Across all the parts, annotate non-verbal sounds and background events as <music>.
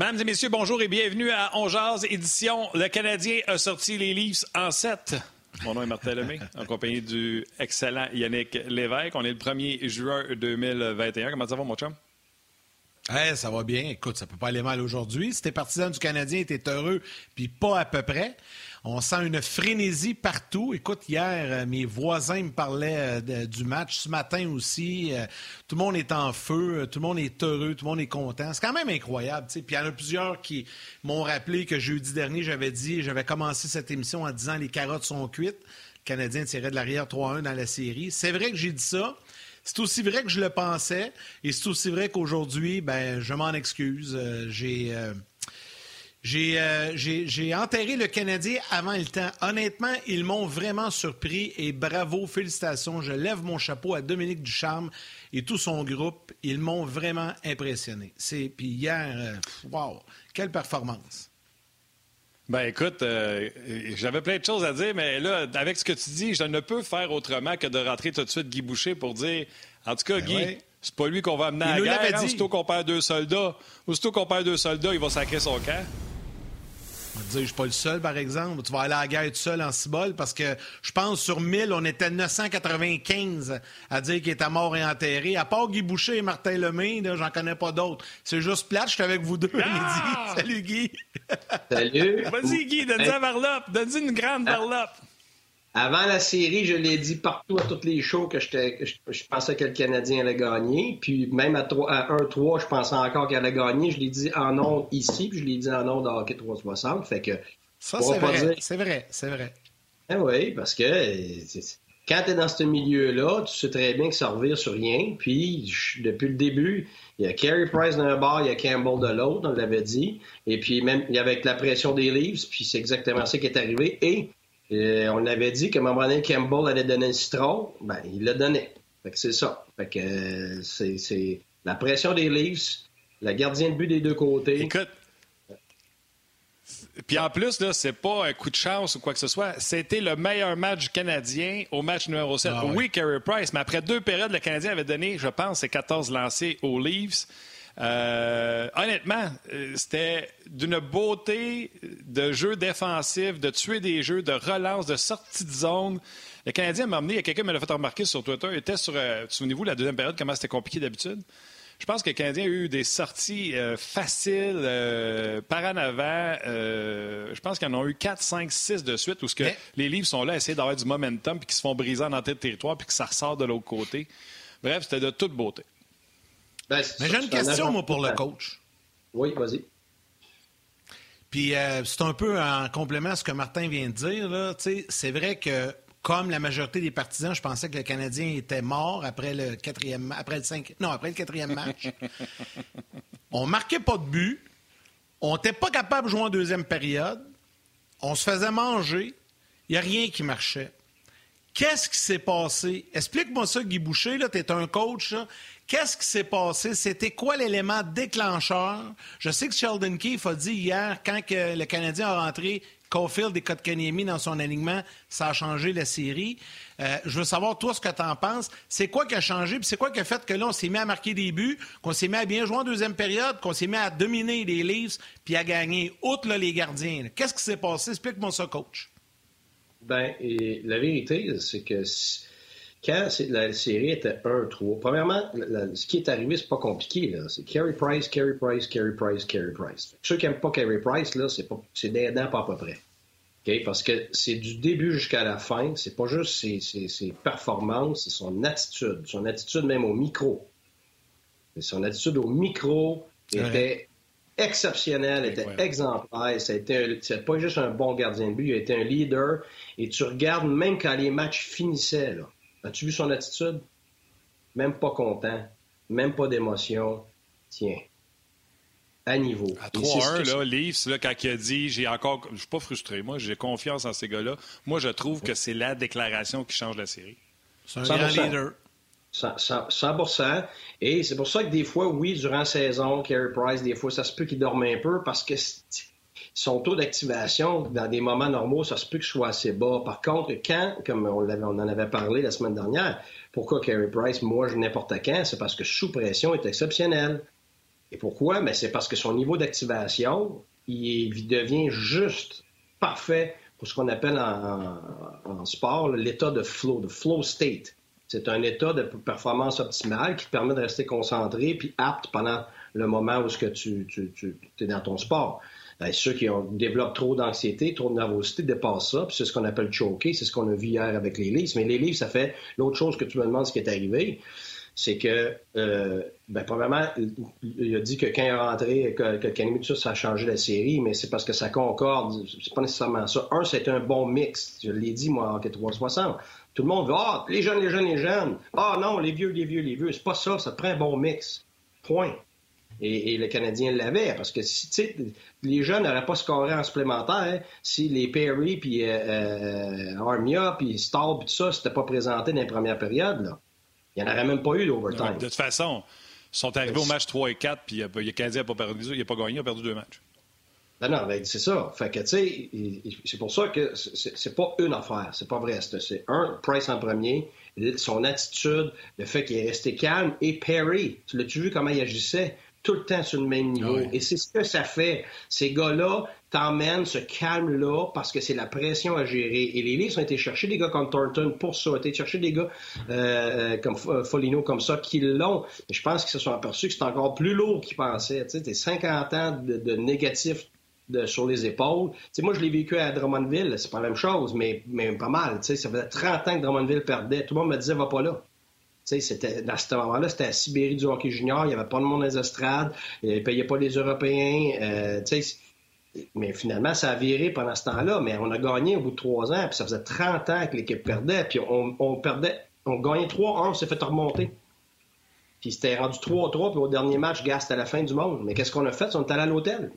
Mesdames et messieurs, bonjour et bienvenue à On Jazz, édition Le Canadien a sorti les Leafs en 7. Mon nom est Martin Lemay, en compagnie du excellent Yannick Lévesque. On est le 1er juin 2021. Comment ça va, mon chum? Hey, ça va bien. Écoute, ça peut pas aller mal aujourd'hui. Si t'es partisan du Canadien, t'es heureux, puis pas à peu près. On sent une frénésie partout. Écoute, hier, euh, mes voisins me parlaient euh, du match. Ce matin aussi, euh, tout le monde est en feu, tout le monde est heureux, tout le monde est content. C'est quand même incroyable. Puis il y en a plusieurs qui m'ont rappelé que jeudi dernier, j'avais dit, j'avais commencé cette émission en disant les carottes sont cuites. Le Canadien tirait de l'arrière 3-1 dans la série. C'est vrai que j'ai dit ça. C'est aussi vrai que je le pensais et c'est aussi vrai qu'aujourd'hui, ben, je m'en excuse. j'ai. J'ai enterré le Canadien avant le temps. Honnêtement, ils m'ont vraiment surpris et bravo, félicitations. Je lève mon chapeau à Dominique Ducharme et tout son groupe. Ils m'ont vraiment impressionné. Puis hier, euh, wow, quelle performance. Ben écoute, euh, j'avais plein de choses à dire, mais là, avec ce que tu dis, je ne peux faire autrement que de rentrer tout de suite Guy Boucher pour dire, en tout cas, ben Guy, c'est pas lui qu'on va amener à la guerre. Hein. Aussitôt qu'on perd deux soldats, aussitôt qu'on perd deux soldats, il va sacrer son camp. Je ne suis pas le seul, par exemple. Tu vas aller à la guerre tout seul en cibole parce que je pense sur 1000, on était 995 à dire qu'il était mort et enterré. À part Guy Boucher et Martin Lemay, j'en connais pas d'autres. C'est juste plate, je suis avec vous deux, ah! <laughs> Salut, Guy. Salut. <laughs> Vas-y, Guy, donne-y hey. varlope. Donne-y une grande ah. varlope. Avant la série, je l'ai dit partout à toutes les shows que, je, pensais que le Canadien allait gagner. Puis même à, 1-3, je pensais encore qu'il allait gagner. Je l'ai dit en ondes ici, puis je l'ai dit en ondes de hockey 360. Fait que. Ça, c'est vrai. C'est vrai, c'est vrai. Eh oui, parce que quand tu es dans ce milieu-là, tu sais très bien que ça revient sur rien. Puis depuis le début, il y a Carey Price d'un bord, il y a Campbell de l'autre, on l'avait dit. Et puis même, il y avait la pression des Leafs, puis c'est exactement ça qui est arrivé. Et euh, on avait dit qu'à un moment donné, Campbell allait donner un citron. Ben, il l'a donné. Fait que c'est ça. Fait que euh, c'est la pression des Leafs, la gardien de but des deux côtés. Écoute. Puis en plus, là, c'est pas un coup de chance ou quoi que ce soit. C'était le meilleur match canadien au match numéro 7. Ah oui, Carey Price, mais après deux périodes, le Canadien avait donné, je pense, ses 14 lancés aux Leafs. Euh, honnêtement, euh, c'était d'une beauté de jeu défensif, de tuer des jeux, de relance, de sortie de zone. Le Canadien m'a amené, il y a quelqu'un qui me l'a fait remarquer sur Twitter, il était sur, euh, souvenez-vous, la deuxième période, comment c'était compliqué d'habitude? Je pense que le Canadien a eu des sorties faciles par en avant. je pense qu'ils en ont eu 4, 5, 6 de suite où ce que les livres sont là à essayer d'avoir du momentum puis qu'ils se font briser en entrée de territoire puis que ça ressort de l'autre côté. Bref, c'était de toute beauté. Ben, Mais j'ai une question, moi, pour le coach. Oui, vas-y. Puis euh, c'est un peu en complément à ce que Martin vient de dire. C'est vrai que, comme la majorité des partisans, je pensais que le Canadien était mort après le quatrième après le cinq, non, après le quatrième match. <laughs> on marquait pas de but. On n'était pas capable de jouer en deuxième période. On se faisait manger. Il n'y a rien qui marchait. Qu'est-ce qui s'est passé? Explique-moi ça, Guy Boucher. Tu es un coach. Qu'est-ce qui s'est passé? C'était quoi l'élément déclencheur? Je sais que Sheldon Keefe a dit hier, quand que le Canadien a rentré Caulfield et Kotkaniemi dans son alignement, ça a changé la série. Euh, je veux savoir, toi, ce que tu en penses. C'est quoi qui a changé? Puis c'est quoi qui a fait que là, on s'est mis à marquer des buts, qu'on s'est mis à bien jouer en deuxième période, qu'on s'est mis à dominer les Leafs, puis à gagner, outre les gardiens? Qu'est-ce qui s'est passé? Explique-moi ça, coach. Et la vérité, c'est que quand la série était 1-3, premièrement, ce qui est arrivé, c'est pas compliqué. C'est Carey Price, Carey Price, Carey Price, Carey Price. Ceux qui n'aiment pas Carey Price, là, c'est, pas, c'est des dents pas à peu près. Parce que c'est du début jusqu'à la fin. C'est pas juste ses, ses, performances, c'est son attitude. Son attitude même au micro. son attitude au micro était exceptionnelle, était exemplaire. Ça a été c'est pas juste un bon gardien de but, il a été un leader. Et tu regardes même quand les matchs finissaient, là, As-tu vu son attitude? Même pas content, même pas d'émotion. Tiens, à niveau. À 3-1, là, Leafs, là, quand il a dit, j'ai encore, je suis pas frustré, moi, j'ai confiance en ces gars-là. Moi, je trouve que c'est la déclaration qui change la série. C'est un grand leader. 100%. Et c'est pour ça que des fois, oui, durant la saison, Carey Price, des fois, ça se peut qu'il dorme un peu parce que son taux d'activation, dans des moments normaux, ça se peut que ce soit assez bas. Par contre, quand, comme on, en avait parlé la semaine dernière, pourquoi Carey Price, moi, je n'importe quand, c'est parce que sous pression est exceptionnel. Et pourquoi? Mais c'est parce que son niveau d'activation, il devient juste parfait pour ce qu'on appelle en, sport l'état de flow, de flow state. C'est un état de performance optimale qui te permet de rester concentré puis apte pendant le moment où que tu, es dans ton sport. Ben, ceux qui ont, développent trop d'anxiété, trop de nervosité dépassent ça, puis c'est ce qu'on appelle choquer, c'est ce qu'on a vu hier avec les livres. Mais les livres, ça fait l'autre chose que tu me demandes ce qui est arrivé c'est que, euh, ben, probablement, il a dit que quand il est rentré, que, que ça a changé la série, mais c'est parce que ça concorde. C'est pas nécessairement ça. Un, c'est un bon mix. Je l'ai dit, moi, en 360. Tout le monde veut, ah, les jeunes, les jeunes, les jeunes. Ah, non, les vieux, les vieux, les vieux. C'est pas ça. Ça prend un bon mix. Point. Et, le Canadien l'avait, parce que si, les jeunes n'auraient pas scoré en supplémentaire si les Perry, puis euh, euh, Armia, puis Stahl, puis tout ça, s'étaient pas présenté dans les premières périodes, là. Il n'y en aurait même pas eu d'overtime. De toute façon, ils sont arrivés au match 3 et 4, puis le Canadien n'a pas perdu, il n'a pas gagné, il a perdu deux matchs. Non, non, ben, c'est ça. Fait que, tu sais, c'est pour ça que c'est pas une affaire. C'est pas vrai. C'est un, Price en premier, son attitude, le fait qu'il est resté calme, et Perry. Tu l'as-tu vu comment il agissait? Tout le temps sur le même niveau. Et c'est ce que ça fait. Ces gars-là t'emmènent ce calme-là parce que c'est la pression à gérer. Et les Leafs ont été chercher des gars comme Thornton pour ça, ont été chercher des gars euh, euh, comme euh, Folino comme ça qui l'ont. Je pense qu'ils se sont aperçus que c'est encore plus lourd qu'ils pensaient. Tu sais, t'es 50 ans de, de négatif sur les épaules. sais, moi, je l'ai vécu à Drummondville, c'est pas la même chose, mais, mais pas mal. Ça faisait 30 ans que Drummondville perdait. Tout le monde me disait, va pas là. C'était, à moment-là, c'était la Sibérie du hockey junior. Il n'y avait pas de monde dans les estrades. Ils ne payaient pas les Européens. Euh, mais finalement, ça a viré pendant ce temps-là. Mais on a gagné au bout de trois ans. Puis ça faisait 30 ans que l'équipe perdait. Puis on, perdait. On gagnait 3-1. On s'est fait remonter. Puis c'était rendu 3-3. Puis au dernier match, gars, c'était la fin du monde. Mais qu'est-ce qu'on a fait? On est allé à l'hôtel.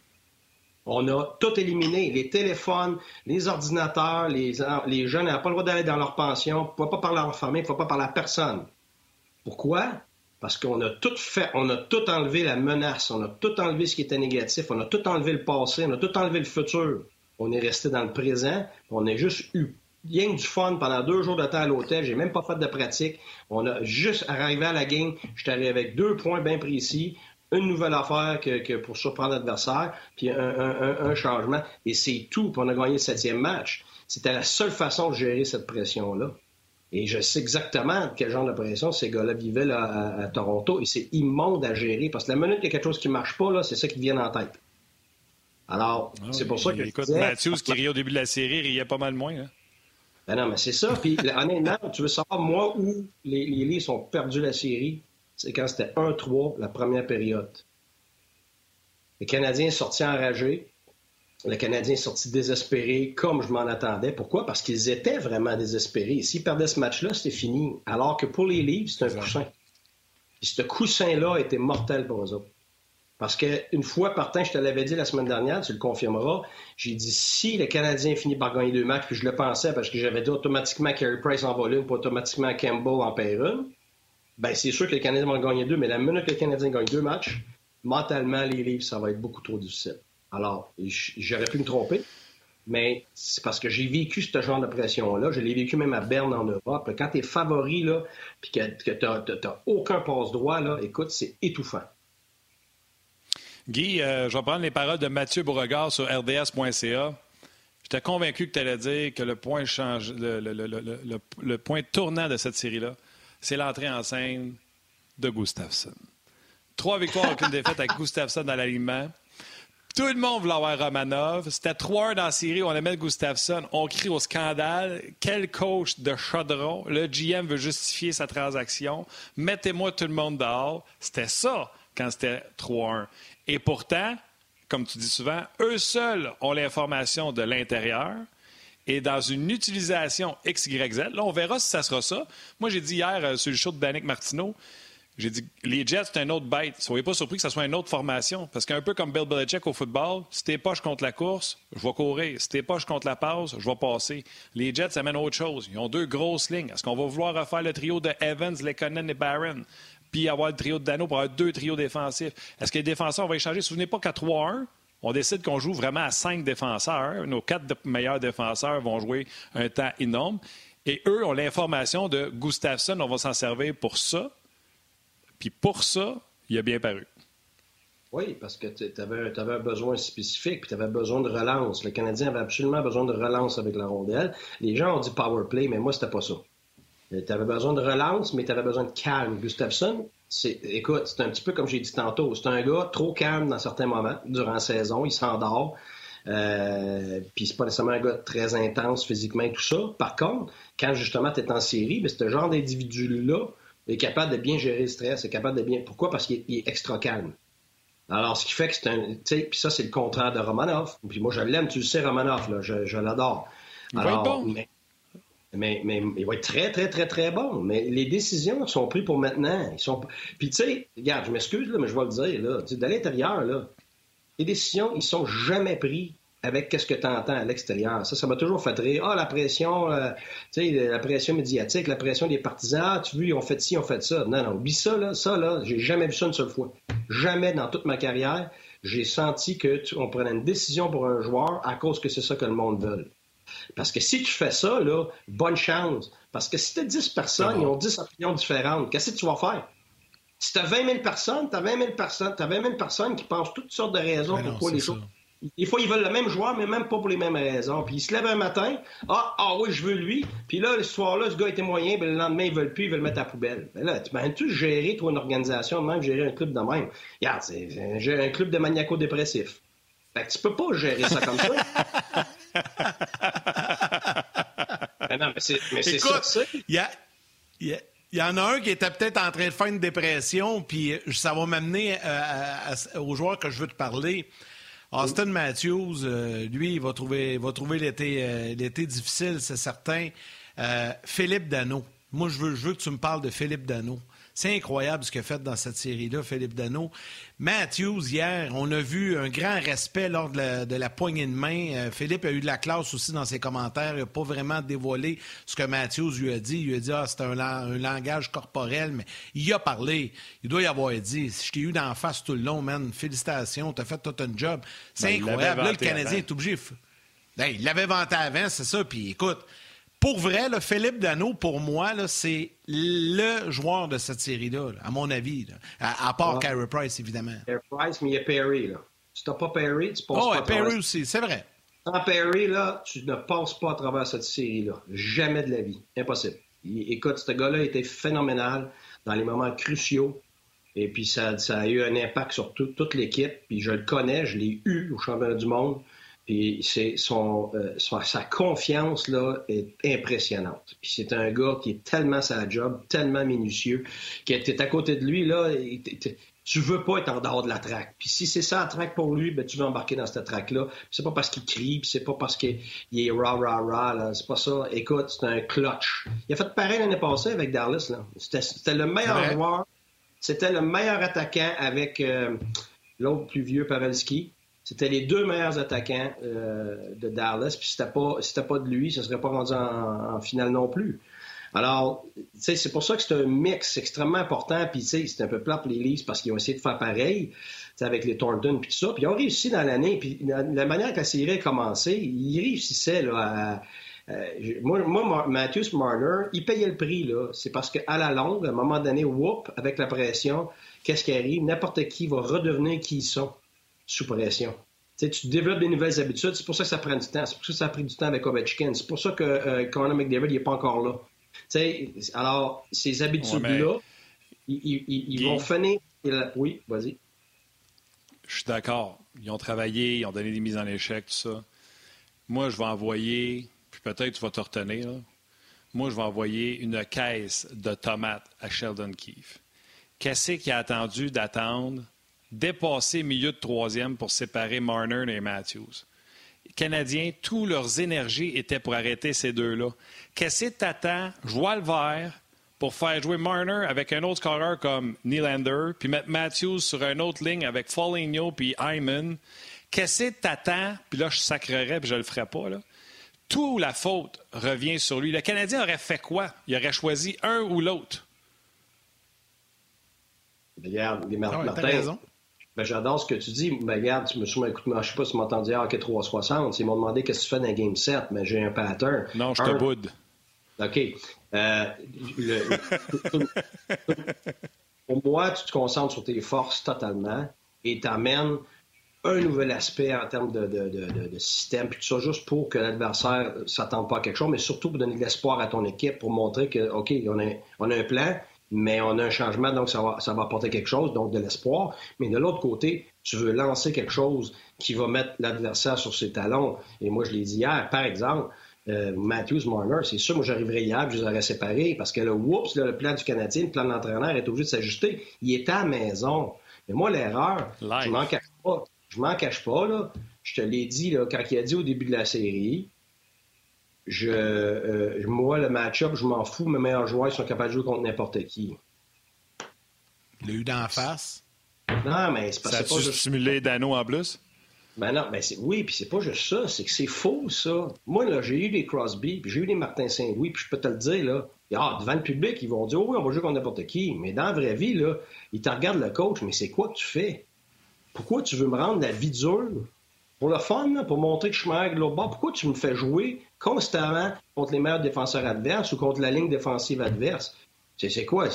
On a tout éliminé. Les téléphones, les ordinateurs, les, les jeunes n'avaient pas le droit d'aller dans leur pension, ne pouvaient pas parler à leur famille, ne pas parler à personne. Pourquoi? Parce qu'on a tout fait, on a tout enlevé la menace, on a tout enlevé ce qui était négatif, on a tout enlevé le passé, on a tout enlevé le futur. On est resté dans le présent, on a juste eu rien du fun pendant deux jours de temps à l'hôtel, j'ai même pas fait de pratique. On a juste arrivé à la game, j'étais arrivé avec deux points bien précis, une nouvelle affaire que, pour surprendre l'adversaire, puis un, changement, et c'est tout. Puis on a gagné le septième match. C'était la seule façon de gérer cette pression-là. Et je sais exactement quel genre de pression ces gars-là vivaient à, Toronto. Et c'est immonde à gérer. Parce que la minute qu'il y a quelque chose qui ne marche pas, c'est ça qui vient en tête. Alors, ah c'est pour ça que. Écoute, Matthews, qui riait au début de la série, riait pas mal moins. Hein? Ben non, mais c'est ça. Puis, honnêtement, tu veux savoir, moi, où les, les Leafs ont perdu la série, c'est quand c'était 1-3, la première période. Les Canadiens sortis enragés le Canadien est sorti désespéré comme je m'en attendais. Pourquoi? Parce qu'ils étaient vraiment désespérés. S'ils perdaient ce match-là, c'était fini. Alors que pour les Leafs, c'est un coussin. Et ce coussin-là était mortel pour eux autres. Parce qu'une fois par temps, je te l'avais dit la semaine dernière, tu le confirmeras, j'ai dit si le Canadien finit par gagner deux matchs, puis je le pensais parce que j'avais dit automatiquement Carey Price en volume, pas automatiquement Campbell en paire ben c'est sûr que les Canadiens vont gagner deux, mais la minute que le Canadien gagne deux matchs, mentalement, les Leafs, ça va être beaucoup trop difficile. Alors, j'aurais pu me tromper, mais c'est parce que j'ai vécu ce genre de pression-là. Je l'ai vécu même à Berne en Europe. Quand tu es favori, là, puis que, tu n'as aucun passe-droit, là, écoute, c'est étouffant. Guy, euh, je vais prendre les paroles de Mathieu Beauregard sur rds.ca. J'étais convaincu que tu allais dire que le point, change, le, point tournant de cette série-là, c'est l'entrée en scène de Gustafsson. Trois victoires, aucune défaite avec Gustafsson dans l'alignement. Tout le monde voulait avoir Romanov. C'était 3 dans la série. On aimait Gustafsson. On crie au scandale. Quel coach de chaudron. Le GM veut justifier sa transaction. Mettez-moi tout le monde dehors. C'était ça quand c'était 3-1. Et pourtant, comme tu dis souvent, eux seuls ont l'information de l'intérieur. Et dans une utilisation XYZ, là, on verra si ça sera ça. Moi, j'ai dit hier euh, sur le show de Danick Martineau, j'ai dit, les Jets, c'est un autre bête. Soyez pas surpris que ce soit une autre formation. Parce qu'un peu comme Bill Belichick au football, si t'es poche contre la course, je vais courir. Si t'es poche contre la passe, je vais passer. Les Jets amènent autre chose. Ils ont deux grosses lignes. Est-ce qu'on va vouloir refaire le trio de Evans, Lekonen et Barron? Puis avoir le trio de Dano pour avoir deux trios défensifs? Est-ce que les défenseurs, vont échanger? Souvenez pas qu'à 3-1, on décide qu'on joue vraiment à cinq défenseurs. Nos quatre meilleurs défenseurs vont jouer un temps énorme. Et eux ont l'information de Gustafsson, on va s'en servir pour ça. Puis pour ça, il a bien paru. Oui, parce que tu avais, un besoin spécifique, puis tu avais besoin de relance. Le Canadien avait absolument besoin de relance avec la rondelle. Les gens ont dit power play, mais moi, c'était pas ça. Tu avais besoin de relance, mais tu avais besoin de calme. Gustafsson, écoute, c'est un petit peu comme j'ai dit tantôt. C'est un gars trop calme dans certains moments durant la saison. Il s'endort. Euh, puis c'est pas nécessairement un gars très intense physiquement et tout ça. Par contre, quand justement tu es en série, ben, ce genre d'individu-là est capable de bien gérer le stress, est capable de bien. Pourquoi? Parce qu'il est, extra calme. Alors, ce qui fait que c'est un. Tu sais, puis ça, c'est le contraire de Romanov. Puis moi, je l'aime, tu le sais, Romanov, là, je, l'adore. bon. Mais, mais, il va être très, très, très, très bon. Mais les décisions sont prises pour maintenant. Ils sont... Puis, tu sais, regarde, je m'excuse, mais je vais le dire, là. De l'intérieur, là, les décisions, ils sont jamais pris avec qu'est-ce que tu entends à l'extérieur. Ça, ça m'a toujours fait rire. Ah, la pression, euh, tu sais, la pression médiatique, la pression des partisans. Ah, tu vois, ils ont fait ci, ils ont fait ça. Non, non, oublie ça, là. Ça, là, j'ai jamais vu ça une seule fois. Jamais dans toute ma carrière, j'ai senti que on prenait une décision pour un joueur à cause que c'est ça que le monde veut. Parce que si tu fais ça, là, bonne chance. Parce que si tu as 10 personnes, ils ont 10 opinions différentes. Qu'est-ce que tu vas faire? Si tu as 20 000 personnes, tu as 20 000 personnes, as 20 000 personnes qui pensent toutes sortes de raisons ben pourquoi les choses. Des fois, ils veulent le même joueur, mais même pas pour les mêmes raisons. Puis ils se lèvent un matin, ah, ah oui, je veux lui. Puis là, ce soir-là, ce gars était moyen, puis le lendemain, ils veulent plus, ils veulent le mettre à la poubelle. Mais là, tu m'as-tu gérer, toi, une organisation, même gérer un club de même? Regarde, c'est un club de maniaco-dépressif. Fait que tu peux pas gérer ça comme ça. mais <laughs> non, mais c'est ça. Il y a, y, y en a un qui était peut-être en train de faire une dépression, puis ça va m'amener euh, aux joueurs que je veux te parler. Austin Matthews, euh, lui, il va trouver, va trouver l'été, euh, l'été difficile, c'est certain. Philippe Dano. Moi, je veux, je veux que tu me parles de Philippe Dano. C'est incroyable ce qu'il a fait dans cette série-là, Philippe Dano. Matthews, hier, on a vu un grand respect lors de la, poignée de main. Euh, Philippe a eu de la classe aussi dans ses commentaires. Il n'a pas vraiment dévoilé ce que Matthews lui a dit. Il lui a dit Ah, c'est un, langage corporel, mais il a parlé. Il doit y avoir dit Je t'ai eu d'en face tout le long, man. Félicitations, t'as fait tout un job. C'est ben, incroyable. Là, le Canadien est obligé. Ben, il l'avait vanté avant, c'est ça. Puis écoute, pour vrai, Philippe Dano, pour moi, c'est le joueur de cette série-là, à mon avis. À, part Carey Price, évidemment. Carey Price, mais il y a Perry. Là. Si t'as pas Perry, tu passes oh, pas. Oh, Perry aussi, c'est vrai. Sans Perry, là, tu ne passes pas à travers cette série-là. Jamais de la vie. Impossible. écoute, ce gars-là était phénoménal dans les moments cruciaux. Et puis, ça, ça a eu un impact sur toute l'équipe. Puis, je le connais, je l'ai eu au championnat du monde. Puis c'est son, euh, sa confiance là est impressionnante. Puis c'est un gars qui est tellement sa job, tellement minutieux, qui est à côté de lui là, tu veux pas être en dehors de la traque. Puis si c'est ça la traque pour lui, ben tu veux embarquer dans cette traque là. C'est pas parce qu'il crie, c'est pas parce qu'il est rah rah rah là, c'est pas ça. Écoute, c'est un clutch. Il a fait pareil l'année passée avec Dallas là. C'était le meilleur joueur, c'était le meilleur attaquant avec euh, l'autre plus vieux Pavelski. C'était les deux meilleurs attaquants euh, de Dallas. Puis c'était pas, pas de lui, ça serait pas rendu en, finale non plus. Alors, c'est pour ça que c'est un mix extrêmement important. Puis, c'est un peu plat pour les Leafs parce qu'ils ont essayé de faire pareil avec les Thornton puis tout ça. Puis, ils ont réussi dans l'année. Puis, la, manière que la série a commencé, ils réussissaient là, à, moi, moi, Matthews Marner, il payait le prix. là. C'est parce qu'à la longue, à un moment donné, whoop, avec la pression, qu'est-ce qui arrive? N'importe qui va redevenir qui ils sont sous pression. tu développes des nouvelles habitudes. C'est pour ça que ça prend du temps. C'est pour ça que ça a pris du temps avec Ovechkin. C'est pour ça que euh, Conor McDavid n'est pas encore là. alors, ces habitudes-là, ils, vont finir. Oui, vas-y. Je suis d'accord. Ils ont travaillé, ils ont donné des mises en échec, tout ça. Moi, je vais envoyer, puis peut-être tu vas te retenir, moi, je vais envoyer une caisse de tomates à Sheldon Keefe. Qu'est-ce qu'il a attendu d'attendre dépasser milieu de troisième pour séparer Marner et Matthews. Les Canadiens, toutes leurs énergies étaient pour arrêter ces deux-là. Qu'est-ce que t'attends? Joie le vert pour faire jouer Marner avec un autre scoreur comme Nylander, puis mettre Matthews sur une autre ligne avec Foligno puis Hyman. Qu'est-ce que t'attends? Puis là, je sacrerais, puis je le ferai pas, là. Tout la faute revient sur lui. Le Canadien aurait fait quoi? Il aurait choisi un ou l'autre. Regarde, les Martin. Ben, j'adore ce que tu dis. Ben, regarde, tu me souviens, écoute, je sais pas si tu m'entends dire que 360. Ils m'ont demandé qu'est-ce que tu fais dans un game set, mais j'ai un pattern. Non, je te boude. OK. Euh, pour moi, tu te concentres sur tes forces totalement. et t'amènes un nouvel aspect en termes de, de, système, puis tout ça, juste pour que l'adversaire ne s'attende pas à quelque chose, mais surtout pour donner de l'espoir à ton équipe, pour montrer que, OK, on a, on a un plan, mais on a un changement, donc ça va, ça va apporter quelque chose, donc de l'espoir. Mais de l'autre côté, tu veux lancer quelque chose qui va mettre l'adversaire sur ses talons. Et moi, je l'ai dit hier, par exemple, euh, Matthews, Marner, c'est sûr, moi j'arriverais hier, je les aurais séparés parce que le whoops, le plan du Canadien, le plan de l'entraîneur est obligé de s'ajuster. Il était à la maison. Mais moi, l'erreur, je m'en cache pas. Je m'en cache pas, là. Je te l'ai dit, là, quand il a dit au début de la série, je, euh, moi, le match-up, je m'en fous, mes meilleurs joueurs sont capables de jouer contre n'importe qui. Il l'a eu d'en face. Non, mais c'est pas ça. Ça a stimulé Dano en plus? Ben non, ben c'est, oui, puis c'est pas juste ça, c'est que c'est faux, ça. Moi, là, j'ai eu des Crosby, puis j'ai eu des Martin Saint-Louis, puis je peux te le dire, là, ah, devant le public, ils vont dire, oh oui, on va jouer contre n'importe qui. Mais dans la vraie vie, là, ils te regardent le coach, mais c'est quoi que tu fais? Pourquoi tu veux me rendre la vie dure? Pour le fun, pour montrer que je suis meilleur de l'autre bord, pourquoi tu me fais jouer constamment contre les meilleurs défenseurs adverses ou contre la ligne défensive adverse? C'est, quoi?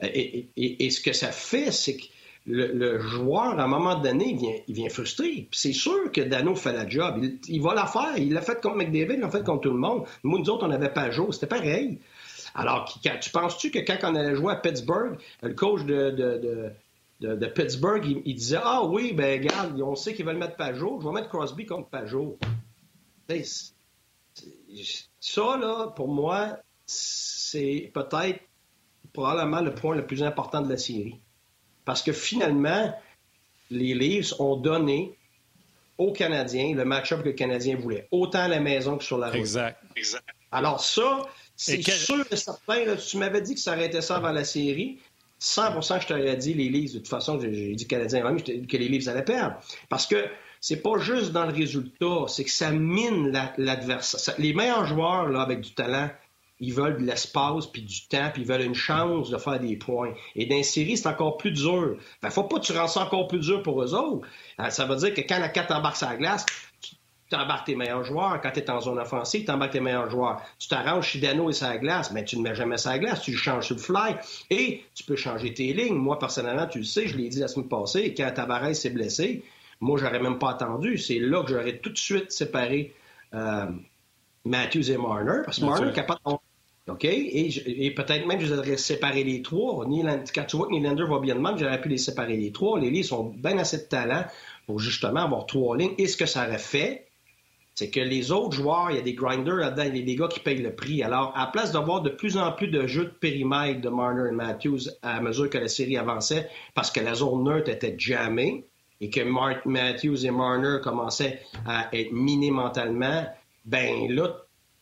Et, ce que ça fait, c'est que le, joueur, à un moment donné, il vient, frustré. C'est sûr que Dano fait la job. Il, va la faire. Il l'a fait contre McDavid, il l'a fait contre tout le monde. Nous, nous autres, on n'avait pas jour. C'était pareil. Alors, tu penses-tu que quand on allait jouer à Pittsburgh, le coach de, Pittsburgh, il, disait Ah oui, ben regarde, on sait qu'ils veulent mettre Pajot, je vais mettre Crosby contre Pajot. Ça, là, pour moi, c'est peut-être probablement le point le plus important de la série. Parce que finalement, les Leafs ont donné aux Canadiens le match-up que le Canadien voulait, autant à la maison que sur la route. Exact. exact. Alors ça, c'est sûr et certain. tu m'avais dit que ça aurait été ça avant la série. 100% je t'aurais dit les Leafs. De toute façon, j'ai dit Canadiens avant, que les Leafs allaient perdre. Parce que c'est pas juste dans le résultat, c'est que ça mine l'adversaire. les meilleurs joueurs là, avec du talent, ils veulent de l'espace, puis du temps, puis ils veulent une chance de faire des points. Et dans les c'est encore plus dur. Fait faut pas que tu rends ça encore plus dur pour eux autres. Euh, ça veut dire que quand la 4 embarque la glace, tu embarques tes meilleurs joueurs. Quand tu es en zone offensive, tu embarques tes meilleurs joueurs. Tu t'arranges chez Dano et sa glace, mais tu ne mets jamais sa glace, tu le changes sur le fly. Et tu peux changer tes lignes. Moi, personnellement, tu le sais, je l'ai dit la semaine passée, quand Tavares s'est blessé, moi, j'aurais même pas attendu. C'est là que j'aurais tout de suite séparé euh, Matthews et Marner, parce que Marner est capable de OK? Et, peut-être même, je aurais séparé les trois. quand tu vois que Nylander va bien de même, j'aurais pu les séparer les trois. Les lits sont bien assez de talent pour justement avoir trois lignes. Et ce que ça aurait fait, c'est que les autres joueurs, il y a des grinders là-dedans, il y a des gars qui payent le prix. Alors, à place d'avoir de plus en plus de jeux de périmètre de Marner et Matthews à mesure que la série avançait, parce que la zone neutre était jamais et que Matthews et Marner commençaient à être minés mentalement, ben là,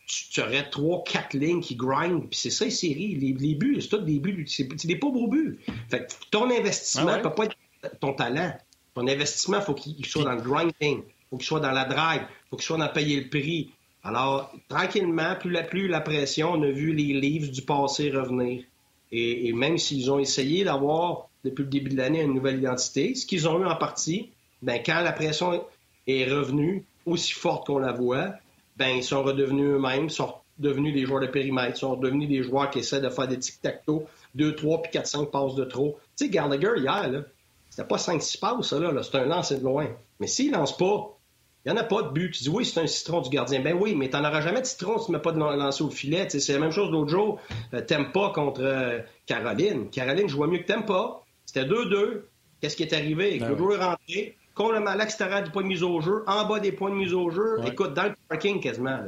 tu, aurais trois, quatre lignes qui grind, puis c'est ça les séries. Les, buts, c'est tout des buts, c'est des pauvres buts. Fait que ton investissement ne ah peut pas être ton talent. Ton investissement, il faut qu'il soit dans le grinding, faut qu'il soit dans la drive, faut qu'il soit dans payer le prix. Alors, tranquillement, plus la, plus la pression, on a vu les livres du passé revenir. Et, même s'ils ont essayé d'avoir, depuis le début de l'année, une nouvelle identité, ce qu'ils ont eu en partie, ben, quand la pression est revenue aussi forte qu'on la voit, ben, ils sont redevenus eux-mêmes, sont devenus des joueurs de périmètre, sont devenus des joueurs qui essaient de faire des tic-tac-toe, 2, 3 puis 4, 5 passes de trop. Tu sais, Gallagher, hier, là, c'était pas 5-6 passes, ça, là, c'est un lance de loin. Mais s'il lance pas, il n'y en a pas de but. Tu dis oui, c'est un citron du gardien. Ben oui, mais tu n'en auras jamais de citron si tu ne mets pas de lancer au filet. c'est la même chose l'autre jour. Euh, t'aimes pas contre euh, Caroline. Caroline jouait mieux que t'aimes pas. C'était 2-2. Qu'est-ce qui est arrivé? Ben le joueur est rentré complètement à l'extérieur du point de mise au jeu, en bas des points de mise au jeu, écoute, dans le parking quasiment.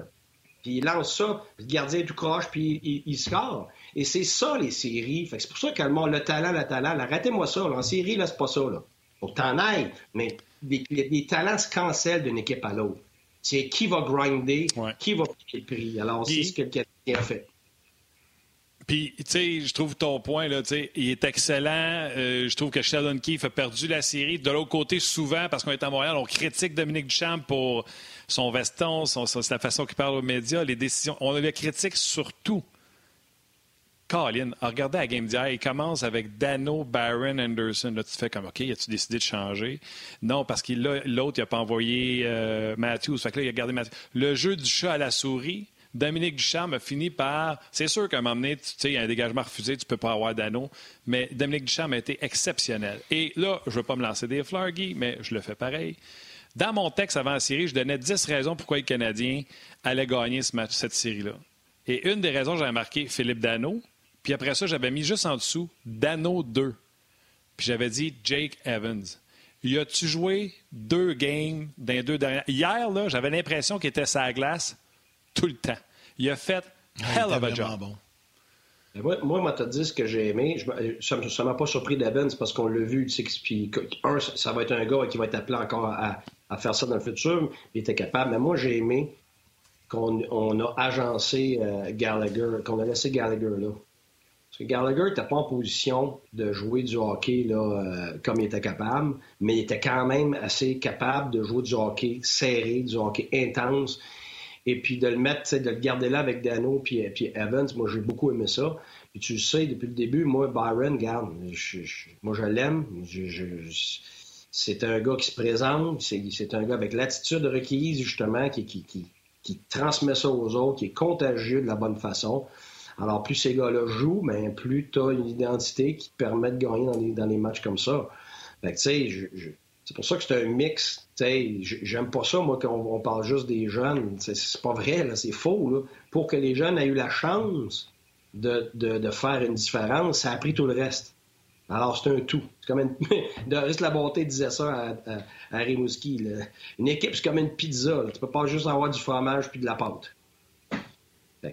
Puis il lance ça, le gardien tout croche, puis il, score. Et c'est ça, les séries. c'est pour ça que le, talent, le talent, arrêtez-moi ça. En série, là, c'est pas ça. Là. Faut que t'en ailles, mais les, talents se cancellent d'une équipe à l'autre. C'est qui va grinder, qui va payer le prix. Alors, c'est ce que le Canadien a fait. Puis, tu sais, je trouve ton point, là, tu sais, il est excellent. Euh, je trouve que Sheldon Keefe a perdu la série. De l'autre côté, souvent, parce qu'on est à Montréal, on critique Dominique Duchamp pour son veston, son, la façon qu'il parle aux médias, les décisions. On le critique surtout. Colin, regardez la game d'hier, il commence avec Dano, Barron, Anderson. Là, tu fais comme, OK, as-tu décidé de changer? Non, parce que l'autre, il n'a pas envoyé euh, Matthews. Là, il a gardé. Le jeu du chat à la souris, Dominique Ducharme a fini par. C'est sûr qu'à un moment donné, tu sais, il y a un dégagement refusé, tu ne peux pas avoir d'anneau, mais Dominique Ducharme a été exceptionnel. Et là, je ne veux pas me lancer des fleurs, mais je le fais pareil. Dans mon texte avant la série, je donnais 10 raisons pourquoi les Canadiens allaient gagner cette série-là. Et une des raisons, j'avais marqué Philippe Dano. Puis après ça, j'avais mis juste en dessous Dano 2. Puis j'avais dit Jake Evans. Y a-tu joué deux games dans les deux dernières? Hier, là, j'avais l'impression qu'il était sa glace tout le temps. Il a fait hell of a job. Bon. Moi, moi, tu dit ce que j'ai aimé. ça ne m'a pas surpris d'Evans parce qu'on l'a vu. Puis, un, ça va être un gars qui va être appelé encore à, faire ça dans le futur. Il était capable. Mais moi, j'ai aimé qu'on a agencé euh, Gallagher, qu'on a laissé Gallagher là. Que Gallagher n'était pas en position de jouer du hockey là, euh, comme il était capable, mais il était quand même assez capable de jouer du hockey serré, du hockey intense. Et puis de le mettre, de le garder là avec Dano puis, puis Evans, moi j'ai beaucoup aimé ça. Puis tu le sais, depuis le début, moi, Byron, regarde, moi je l'aime. c'est un gars qui se présente, c'est un gars avec l'attitude requise, justement, qui, transmet ça aux autres, qui est contagieux de la bonne façon. Alors, plus ces gars-là jouent, mais ben, plus tu as une identité qui te permet de gagner dans des matchs comme ça. Fait que, c'est pour ça que c'est un mix. J'aime pas ça, moi, qu'on parle juste des jeunes. C'est pas vrai, c'est faux. Pour que les jeunes aient eu la chance de, faire une différence, ça a pris tout le reste. Alors, c'est un tout. C'est comme une... <laughs> de la Bonté disait ça à, à, Rimouski. Une équipe, c'est comme une pizza. Tu peux pas juste avoir du fromage puis de la pâte.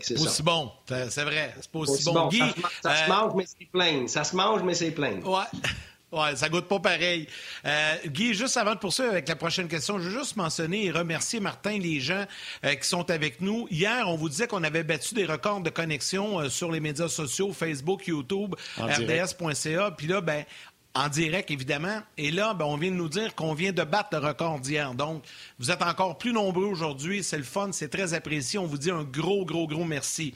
C'est aussi bon, c'est vrai. C'est pas aussi, bon. Guy, ça, se euh, mange, mais c'est plein. Ça se mange, mais c'est plein. Ouais. <laughs> Ouais, ça goûte pas pareil. Euh, Guy, juste avant de poursuivre avec la prochaine question, je veux juste mentionner et remercier Martin, les gens euh, qui sont avec nous. Hier, on vous disait qu'on avait battu des records de connexion euh, sur les médias sociaux, Facebook, YouTube, RDS.ca. Puis là, ben, en direct, évidemment. Et là, ben, on vient de nous dire qu'on vient de battre le record d'hier. Donc, vous êtes encore plus nombreux aujourd'hui. C'est le fun, c'est très apprécié. On vous dit un gros, gros, gros merci.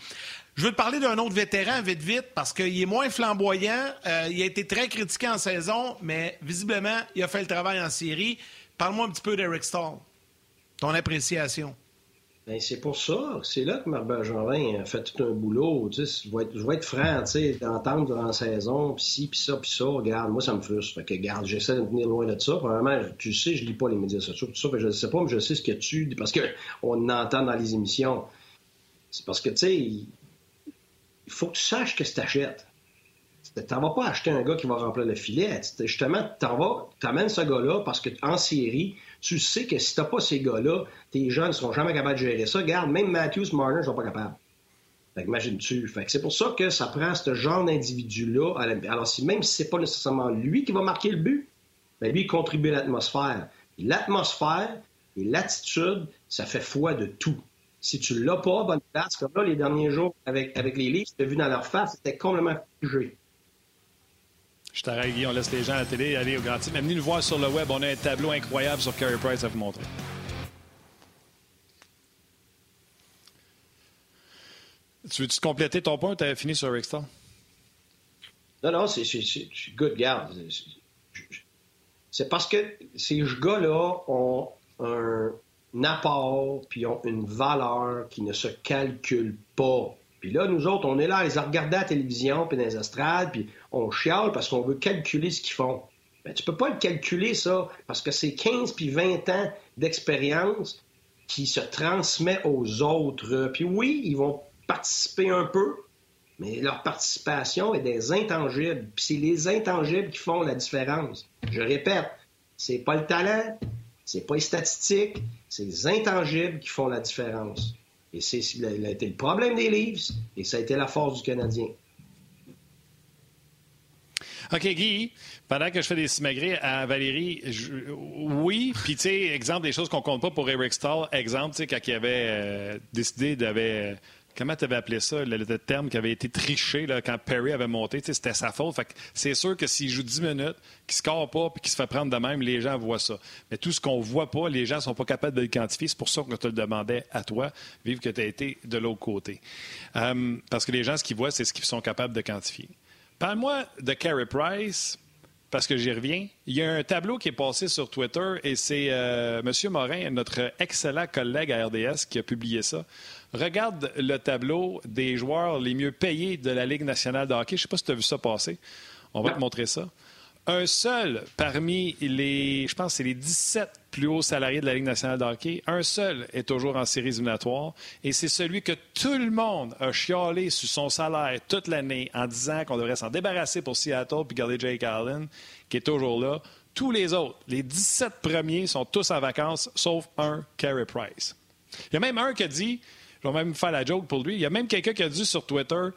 Je veux te parler d'un autre vétéran, vite, vite, parce qu'il est moins flamboyant. Euh, il a été très critiqué en saison, mais visiblement, il a fait le travail en série. Parle-moi un petit peu d'Eric Stahl. Ton appréciation. Ben, c'est pour ça. C'est là que Marc Benjamin a fait tout un boulot. Je vais, être, je vais être franc, d'entendre durant la saison, puis ci, puis ça, puis ça. Regarde, moi, ça me frustre. Fait que, regarde, j'essaie de tenir loin de ça. Vraiment, tu sais, je lis pas les médias sociaux, tout ça. je ne sais pas, mais je sais ce que tu... Parce qu'on entend dans les émissions. C'est parce que, tu sais, il faut que tu saches que tu achètes. Tu vas pas acheter un gars qui va remplir le filet. Justement, tu amènes ce gars-là parce qu'en série, tu sais que si tu pas ces gars-là, tes jeunes ne seront jamais capables de gérer ça. Regarde, même Matthews, Marner ne sont pas capables. Fait imagine-tu. c'est pour ça que ça prend ce genre d'individu-là. Alors, si, même si c'est pas nécessairement lui qui va marquer le but, ben lui, il contribue à l'atmosphère. L'atmosphère et l'attitude, ça fait foi de tout. Si tu l'as pas, bonne place, comme là, les derniers jours avec, avec les livres, tu as vu dans leur face, c'était complètement figé. Je t'arrête, Guy, on laisse les gens à la télé aller au grand team. venez nous voir sur le web, on a un tableau incroyable sur Carey Price à vous montrer. Tu veux-tu compléter ton point tu fini sur Rick Non, non, c'est good, garde. C'est parce que ces gars-là ont un, apport, puis ont une valeur qui ne se calcule pas. Puis là, nous autres, on est là à les regarder à la télévision, puis dans les estrades, puis on chiale parce qu'on veut calculer ce qu'ils font. Ben, tu peux pas le calculer, ça, parce que c'est 15 puis 20 ans d'expérience qui se transmet aux autres. Puis oui, ils vont participer un peu, mais leur participation est des intangibles. Puis c'est les intangibles qui font la différence. Je répète, c'est pas le talent, c'est pas les statistiques, c'est les intangibles qui font la différence. Et c'est le problème des Leafs et ça a été la force du Canadien. OK, Guy, pendant que je fais des simagrées à Valérie, oui, puis tu sais, exemple des choses qu'on compte pas pour Eric Stahl, exemple, tu sais, quand il avait euh, décidé d'avait Comment tu avais appelé ça, le, terme qui avait été triché là, quand Perry avait monté? C'était sa faute. c'est sûr que s'il joue 10 minutes, qu'il ne score pas puis qu'il se fait prendre de même, les gens voient ça. Mais tout ce qu'on ne voit pas, les gens ne sont pas capables de le quantifier. C'est pour ça je te le demandais à toi, vive que tu as été de l'autre côté. Euh, parce que les gens, ce qu'ils voient, c'est ce qu'ils sont capables de quantifier. Parle-moi de Carey Price. parce que j'y reviens. Il y a un tableau qui est passé sur Twitter et c'est euh, M. Morin, notre excellent collègue à RDS, qui a publié ça. Regarde le tableau des joueurs les mieux payés de la Ligue nationale de hockey. Je ne sais pas si tu as vu ça passer. On va te montrer ça. Un seul parmi les, je pense, c'est les 17 plus hauts salariés de la Ligue nationale de hockey, un seul est toujours en séries éliminatoires et c'est celui que tout le monde a chialé sur son salaire toute l'année en disant qu'on devrait s'en débarrasser pour Seattle puis garder Jake Allen, qui est toujours là. Tous les autres, les 17 premiers sont tous en vacances, sauf un, Carey Price. Il y a même un qui a dit, je vais même faire la joke pour lui, il y a même quelqu'un qui a dit sur Twitter,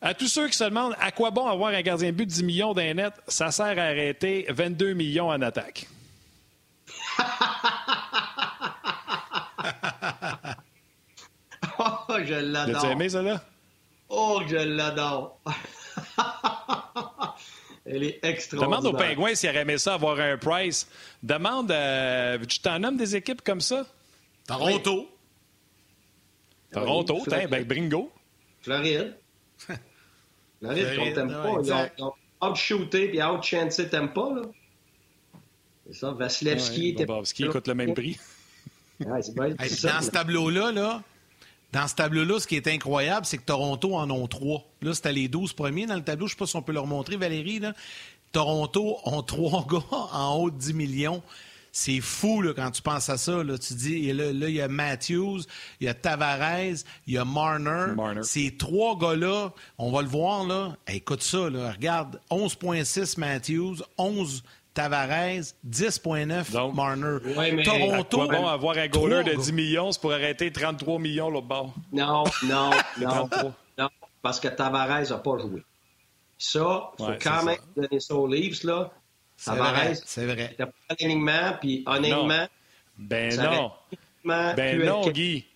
à tous ceux qui se demandent à quoi bon avoir un gardien de but de 10 millions d'un net, ça sert à arrêter 22 millions en attaque? <laughs> oh, je l'adore. As-tu aimé ça, là? Oh, je l'adore. Elle est extraordinaire. Demande aux Pingouins s'ils auraient aimé ça avoir un price. Demande, euh, tu t'en nommes des équipes comme ça? Toronto. Toronto, oui, ben Bringo. Floride. <laughs> Floride, qu'on t'aime pas. Ils ont, out-shooté puis out-chancé, t'aimes pas, là. C'est ça, Vasilevski ouais, coûte le même prix. <laughs> Ouais, c'est bien, Hey, c'est dans ce tableau-là, là, dans ce tableau-là, ce qui est incroyable, c'est que Toronto en ont trois. Là, c'était les 12 premiers dans le tableau. Je ne sais pas si on peut leur montrer, Valérie. Là. Toronto ont trois <laughs> gars en haut de 10 millions. C'est fou là, quand tu penses à ça. Là. Tu dis, et là, là, il y a Matthews, il y a Tavares, il y a Marner. Marner. Ces trois gars-là, on va le voir. là. Hey, écoute ça. Là. Regarde, 11,6 Matthews, 11 Tavares, 10,9 Donc, Marner. ouais, mais- Toronto, Quoi bon avoir un goaler de Trois 10 millions, c'est pour arrêter 33 millions l'autre bord? Non, non, <laughs> non. 33. non, parce que Tavares n'a pas joué. Ça, il faut Ouais, quand c'est même ça. donner ça aux Leafs, là. C'est vrai, c'est vrai. il n'a pas puis honnêtement, Ben Ça non. Ben non, Guy.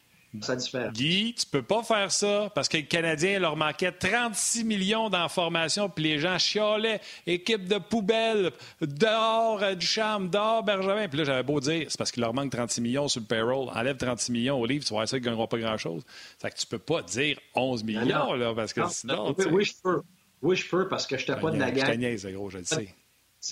ça diffère. Guy, tu peux pas faire ça parce que les Canadiens leur manquait 36 millions dans la formation, puis les gens chialaient. Équipe de poubelle, dehors euh, du charme, dehors Bergevin. Puis là, j'avais beau dire, c'est parce qu'il leur manque 36 millions sur le payroll. Enlève 36 millions au livre, tu vas voir ça, ils ne gagneront pas grand-chose. C'est que tu peux pas dire 11 millions, non. là, parce que Non, sinon, oui, je peux. Oui, je peux, parce que je n'étais pas de la Je gang. niaise, gros, je le sais.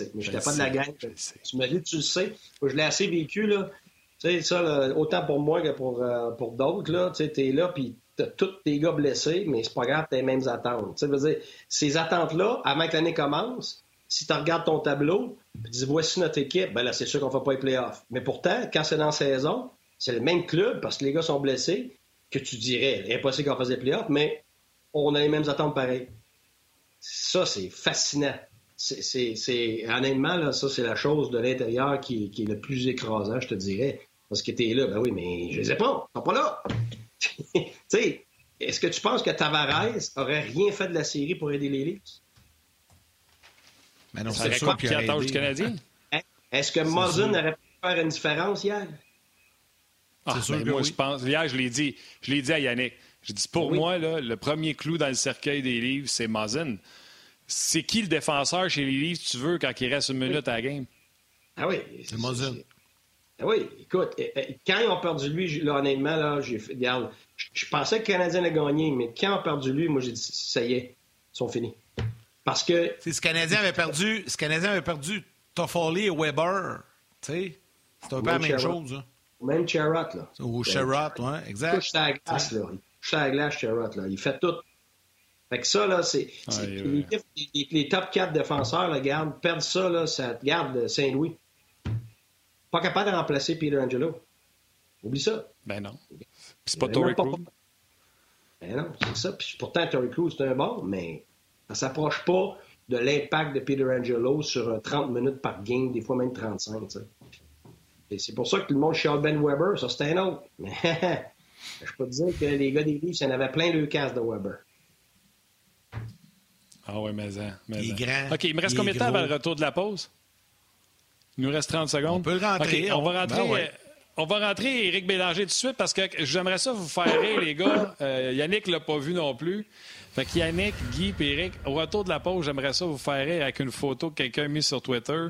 Mais Je je n'étais le pas de la gang. Tu me dis, tu le sais. Moi, Je l'ai assez vécu, là. Tu sais, ça, là, autant pour moi que pour, euh, pour d'autres, là. Tu sais, t'es là, puis t'as tous tes gars blessés, mais c'est pas grave, t'as les mêmes attentes. Tu sais, dire, ces attentes-là, avant que l'année commence, si tu regardes ton tableau, puis tu dis, voici notre équipe, ben là, c'est sûr qu'on ne fait pas les playoffs. Mais pourtant, quand c'est dans la saison, c'est le même club, parce que les gars sont blessés, que tu dirais, impossible qu'on fasse les playoffs, mais on a les mêmes attentes pareilles. Ça, c'est fascinant. C'est, c'est, c'est- honnêtement, là, ça, c'est la chose de l'intérieur qui, qui est le plus écrasant, je te dirais. Parce que t'es là, ben oui, mais je les ai pas. Ils sont pas là. <laughs> tu sais, est-ce que tu penses que Tavares aurait rien fait de la série pour aider les Leafs? Mais non, Ça c'est sûr quoi qu'il attend aidé. du Canadien? Hein? Est-ce que Muzzin aurait pu faire une différence hier? Ah, sûr ben que moi, oui. je pense. Hier, je l'ai dit. Je l'ai dit à Yannick. J'ai dit, pour Oui. moi, là, le premier clou dans le cercueil des livres, c'est Mazin. C'est qui le défenseur chez les livres, tu veux, quand il reste une minute à la game? Ah oui. C'est Muzzin. Ah oui, écoute, eh, eh, quand ils ont perdu lui, là, honnêtement, là, j'ai fait, regarde, je, je pensais que le Canadien allait gagner, mais quand ils ont perdu lui, moi, j'ai dit, ça y est, ils sont finis. Parce que, Tu sais, ce Canadien avait perdu, ce Canadien avait perdu Toffoli et Weber. Tu sais, c'est un peu la Oui, même Sherrod. chose. hein. même Sherrott, là. Ou Sherrod, ouais, Il exact. touche la glace, là. Il touche la glace, Sherrott, là. Il fait tout. Fait que ça, là, c'est. les, ouais. les- les top 4 défenseurs, là, garde, perdre ça, là, ça te garde Saint-Louis. Pas capable de remplacer Peter Angelo. Oublie ça. Ben non. C'est pas Tory Crew. Ben non, c'est ça. Puis pourtant, Terry Crews, c'est un bon, mais ça s'approche pas de l'impact de Peter Angelo sur un 30 minutes par game, des fois même 35. tu sais. Et c'est pour ça que tout le monde chiale Ben Weber, ça c'est un autre. Mais <laughs> je peux te dire que les gars des Leafs, il y en avait plein le casse de Weber. Ah ouais, mais, mais Il est en. grand, OK, il me reste il combien de temps avant le retour de la pause? Il nous reste 30 secondes. On peut le rentrer, on, on- va rentrer. ben ouais. euh, On va rentrer Éric Bélanger tout de suite parce que j'aimerais ça vous faire rire, les gars. Euh, Yannick l'a pas vu non plus. Fait que Yannick, Guy et Éric, au retour de la pause, j'aimerais ça vous faire rire avec une photo que quelqu'un a mise sur Twitter.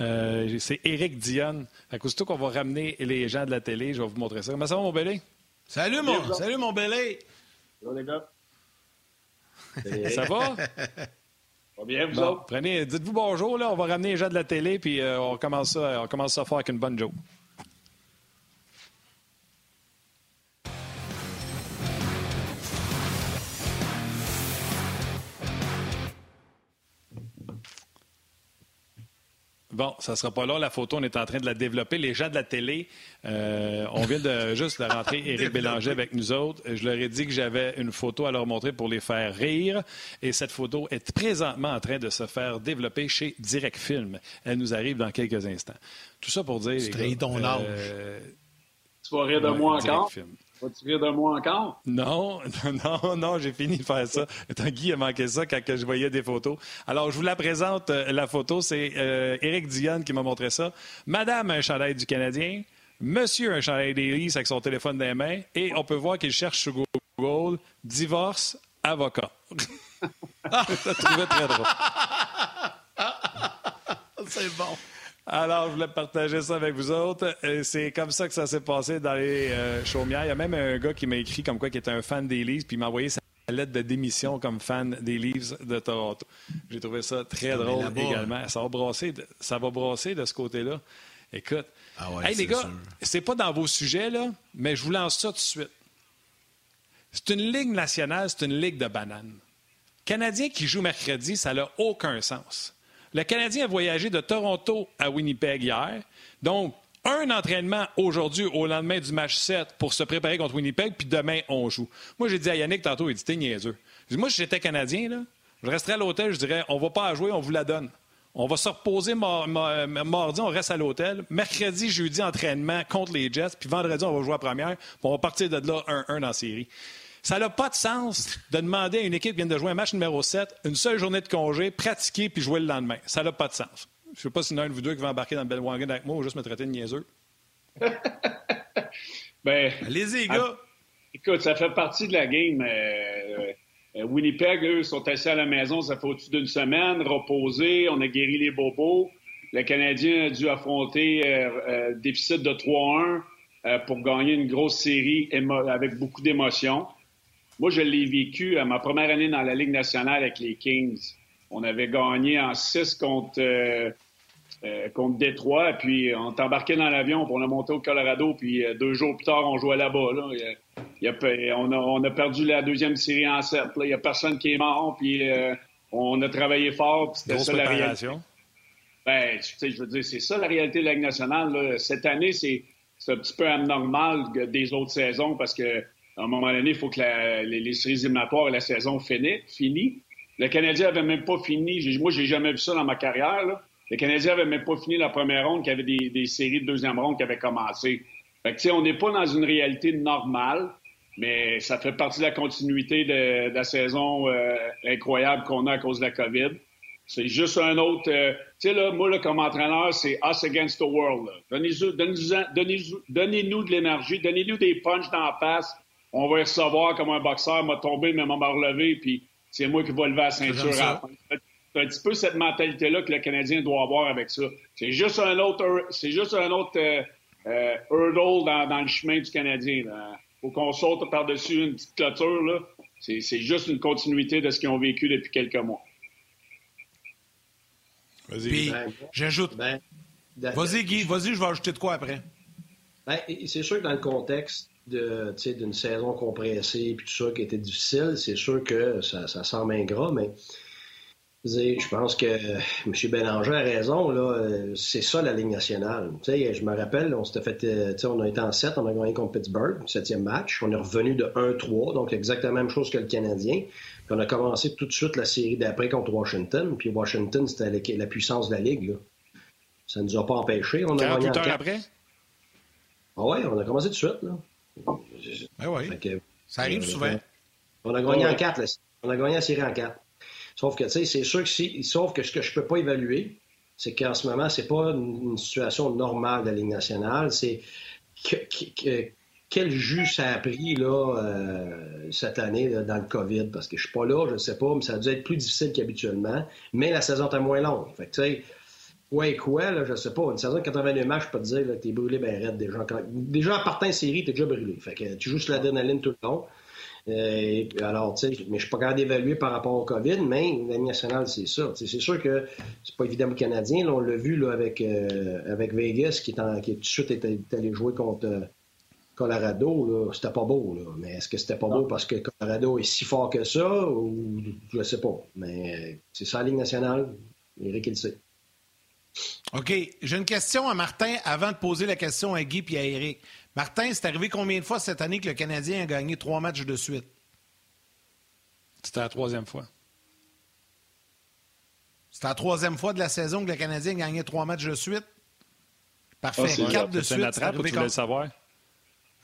Euh, c'est Éric Dionne. Fait que aussitôt qu'on va ramener les gens de la télé, je vais vous montrer ça. Comment ça va, mon belé? Salut, mon, salut, mon belé. Là, les gars. Ça va? <laughs> bien, vous autres? Prenez, dites-vous bonjour, là. On va ramener les gens de la télé, puis euh, on, commence ça, on commence ça à faire avec une bonne joke. Bon, ça sera pas là, la photo. On est en train de la développer. Les gens de la télé, euh, on vient de <laughs> juste de rentrer Éric Bélanger avec nous autres. Je leur ai dit que j'avais une photo à leur montrer pour les faire rire. Et cette photo est présentement en train de se faire développer chez Direct Film. Elle nous arrive dans quelques instants. Tout ça pour dire. Tu ton euh, Tu vas rire de moi encore? Vas-tu rire de moi encore? <laughs> Non, non, non, j'ai fini de faire ça. <laughs> Guy a manqué ça quand je voyais des photos. Alors, je vous la présente, euh, la photo. C'est euh, Éric Dionne qui m'a montré ça. Madame, un chandail du Canadien. Monsieur, un chandail des avec son téléphone dans les mains. Et on peut voir qu'il cherche sur Google divorce, avocat. <laughs> Je trouvais très drôle. C'est bon. Alors, je voulais partager ça avec vous autres. C'est comme ça que ça s'est passé dans les euh, chaumières. Il y a même un gars qui m'a écrit comme quoi qui était un fan des Leafs, puis il m'a envoyé sa lettre de démission comme fan des Leafs de Toronto. J'ai trouvé ça très drôle également. Ça va, brasser de, ça va brasser de ce côté-là. Écoute, ah ouais, les gars, c'est pas dans vos sujets, là, mais je vous lance ça tout de suite. C'est une ligue nationale, c'est une ligue de bananes. Canadien qui joue mercredi, ça n'a aucun sens. Le Canadien a voyagé de Toronto à Winnipeg hier. Donc, un entraînement aujourd'hui au lendemain du match 7 pour se préparer contre Winnipeg, puis demain, on joue. Moi, j'ai dit à Yannick tantôt, il dit T'es niaiseux. moi, si j'étais Canadien, je resterais à l'hôtel, je dirais On va pas jouer, on vous la donne. On va se reposer mardi, on reste à l'hôtel. Mercredi, jeudi, entraînement contre les Jets, puis vendredi, on va jouer à première, puis on va partir de là 1-1 en série. Ça n'a pas de sens de demander à une équipe qui vient de jouer un match numéro 7, une seule journée de congé, pratiquer puis jouer le lendemain. Ça n'a pas de sens. Je ne sais pas si l'un de vous deux qui va embarquer dans le Wagon avec moi ou juste me traiter de niaiseux. <laughs> ben, Allez-y, gars. écoute, ça fait partie de la game. Euh, euh, Winnipeg, eux, sont assis à la maison, ça fait au-dessus d'une semaine, reposés, on a guéri les bobos. Le Canadien a dû affronter euh, déficit de 3-1 pour gagner une grosse série avec beaucoup d'émotions. Moi, je l'ai vécu à ma première année dans la Ligue nationale avec les Kings. On avait gagné en 6 contre, euh, euh, contre Détroit, puis on embarqué dans l'avion, puis on a monté au Colorado, puis euh, deux jours plus tard, on jouait là-bas. on, a, perdu la deuxième série en 7. Il n'y a personne qui est mort, puis on a travaillé fort, c'était ça la réalité. Ben, tu sais, je veux dire, c'est ça la réalité de la Ligue nationale. Cette année, c'est un petit peu anormal des autres saisons parce que à un moment donné, il faut que les, séries éliminatoires et la saison finisse. Le Canadien avait même pas fini. Moi, j'ai jamais vu ça dans ma carrière. Le Canadien avait même pas fini la première ronde, qu'il y avait des, séries de deuxième ronde qui avaient commencé. Fait que, on n'est pas dans une réalité normale, mais ça fait partie de la continuité de, la saison euh, incroyable qu'on a à cause de la COVID. C'est juste un autre. Euh, tu sais, là, moi, là, comme entraîneur, c'est us against the world. Donnez-nous donnez, de l'énergie, donnez-nous des punches dans la face, on va recevoir comme un boxeur m'a tombé, mais m'a relevé, puis c'est moi qui vais lever la ceinture. C'est un petit peu cette mentalité-là que le Canadien doit avoir avec ça. C'est juste un autre, c'est juste un autre euh, euh, hurdle dans, le chemin du Canadien. Il faut qu'on saute par-dessus une petite clôture. Là. C'est, juste une continuité de ce qu'ils ont vécu depuis quelques mois. Vas-y. Puis, ben, j'ajoute. Ben, vas-y, Guy, vas-y, je vais ajouter de quoi après. Ben, c'est sûr que dans le contexte d'une saison compressée puis tout ça qui était difficile, c'est sûr que ça, ça semble ingrat, mais je pense que M. Bélanger a raison. Là, c'est ça la Ligue nationale. je me rappelle, on s'était fait, euh, on a été en 7, on a gagné contre Pittsburgh, septième match. On est revenu de 1-3, donc exactement la même chose que le Canadien. Puis on a commencé tout de suite la série d'après contre Washington. Puis Washington, c'était la, puissance de la Ligue. Là. Ça ne nous a pas empêchés. On a gagné après? Ah ouais, on a commencé tout de suite. Là. Ben oui. ça arrive souvent. On a gagné en 4, On a gagné la série en 4. Sauf que, tu sais, c'est sûr que si, sauf que ce que je peux pas évaluer, c'est qu'en ce moment, c'est pas une, situation normale de la Ligue nationale. C'est quel jus ça a pris là, euh, cette année dans le COVID? Parce que je suis pas là, je ne sais pas, mais ça a dû être plus difficile qu'habituellement. Mais la saison est moins longue. Fait que, Ouais, quoi, là, je sais pas. Une saison de 82 matchs, je peux te dire que t'es brûlé ben raide déjà. Déjà, en partant en série, t'es déjà brûlé. Fait que tu joues sur l'adrénaline tout le long. Euh, alors, tu sais, mais je suis pas capable d'évaluer par rapport au COVID, mais la nationale, c'est ça. c'est sûr que c'est pas évident aux Canadiens. on l'a vu là, avec, euh, avec Vegas, qui, est en, qui tout de suite est allé jouer contre euh, Colorado. C'était pas beau, là. mais est-ce que c'était pas beau parce que Colorado est si fort que ça ou je sais pas. Mais c'est ça la Ligue nationale. Eric, il le sait. OK. J'ai une question à Martin avant de poser la question à Guy et à Eric. Martin, c'est arrivé combien de fois cette année que le Canadien a gagné trois matchs de suite? C'était la troisième fois. C'était la troisième fois de la saison que le Canadien a gagné trois matchs de suite? Parfait. Ah, Quatre de suite. C'est tu veux le savoir?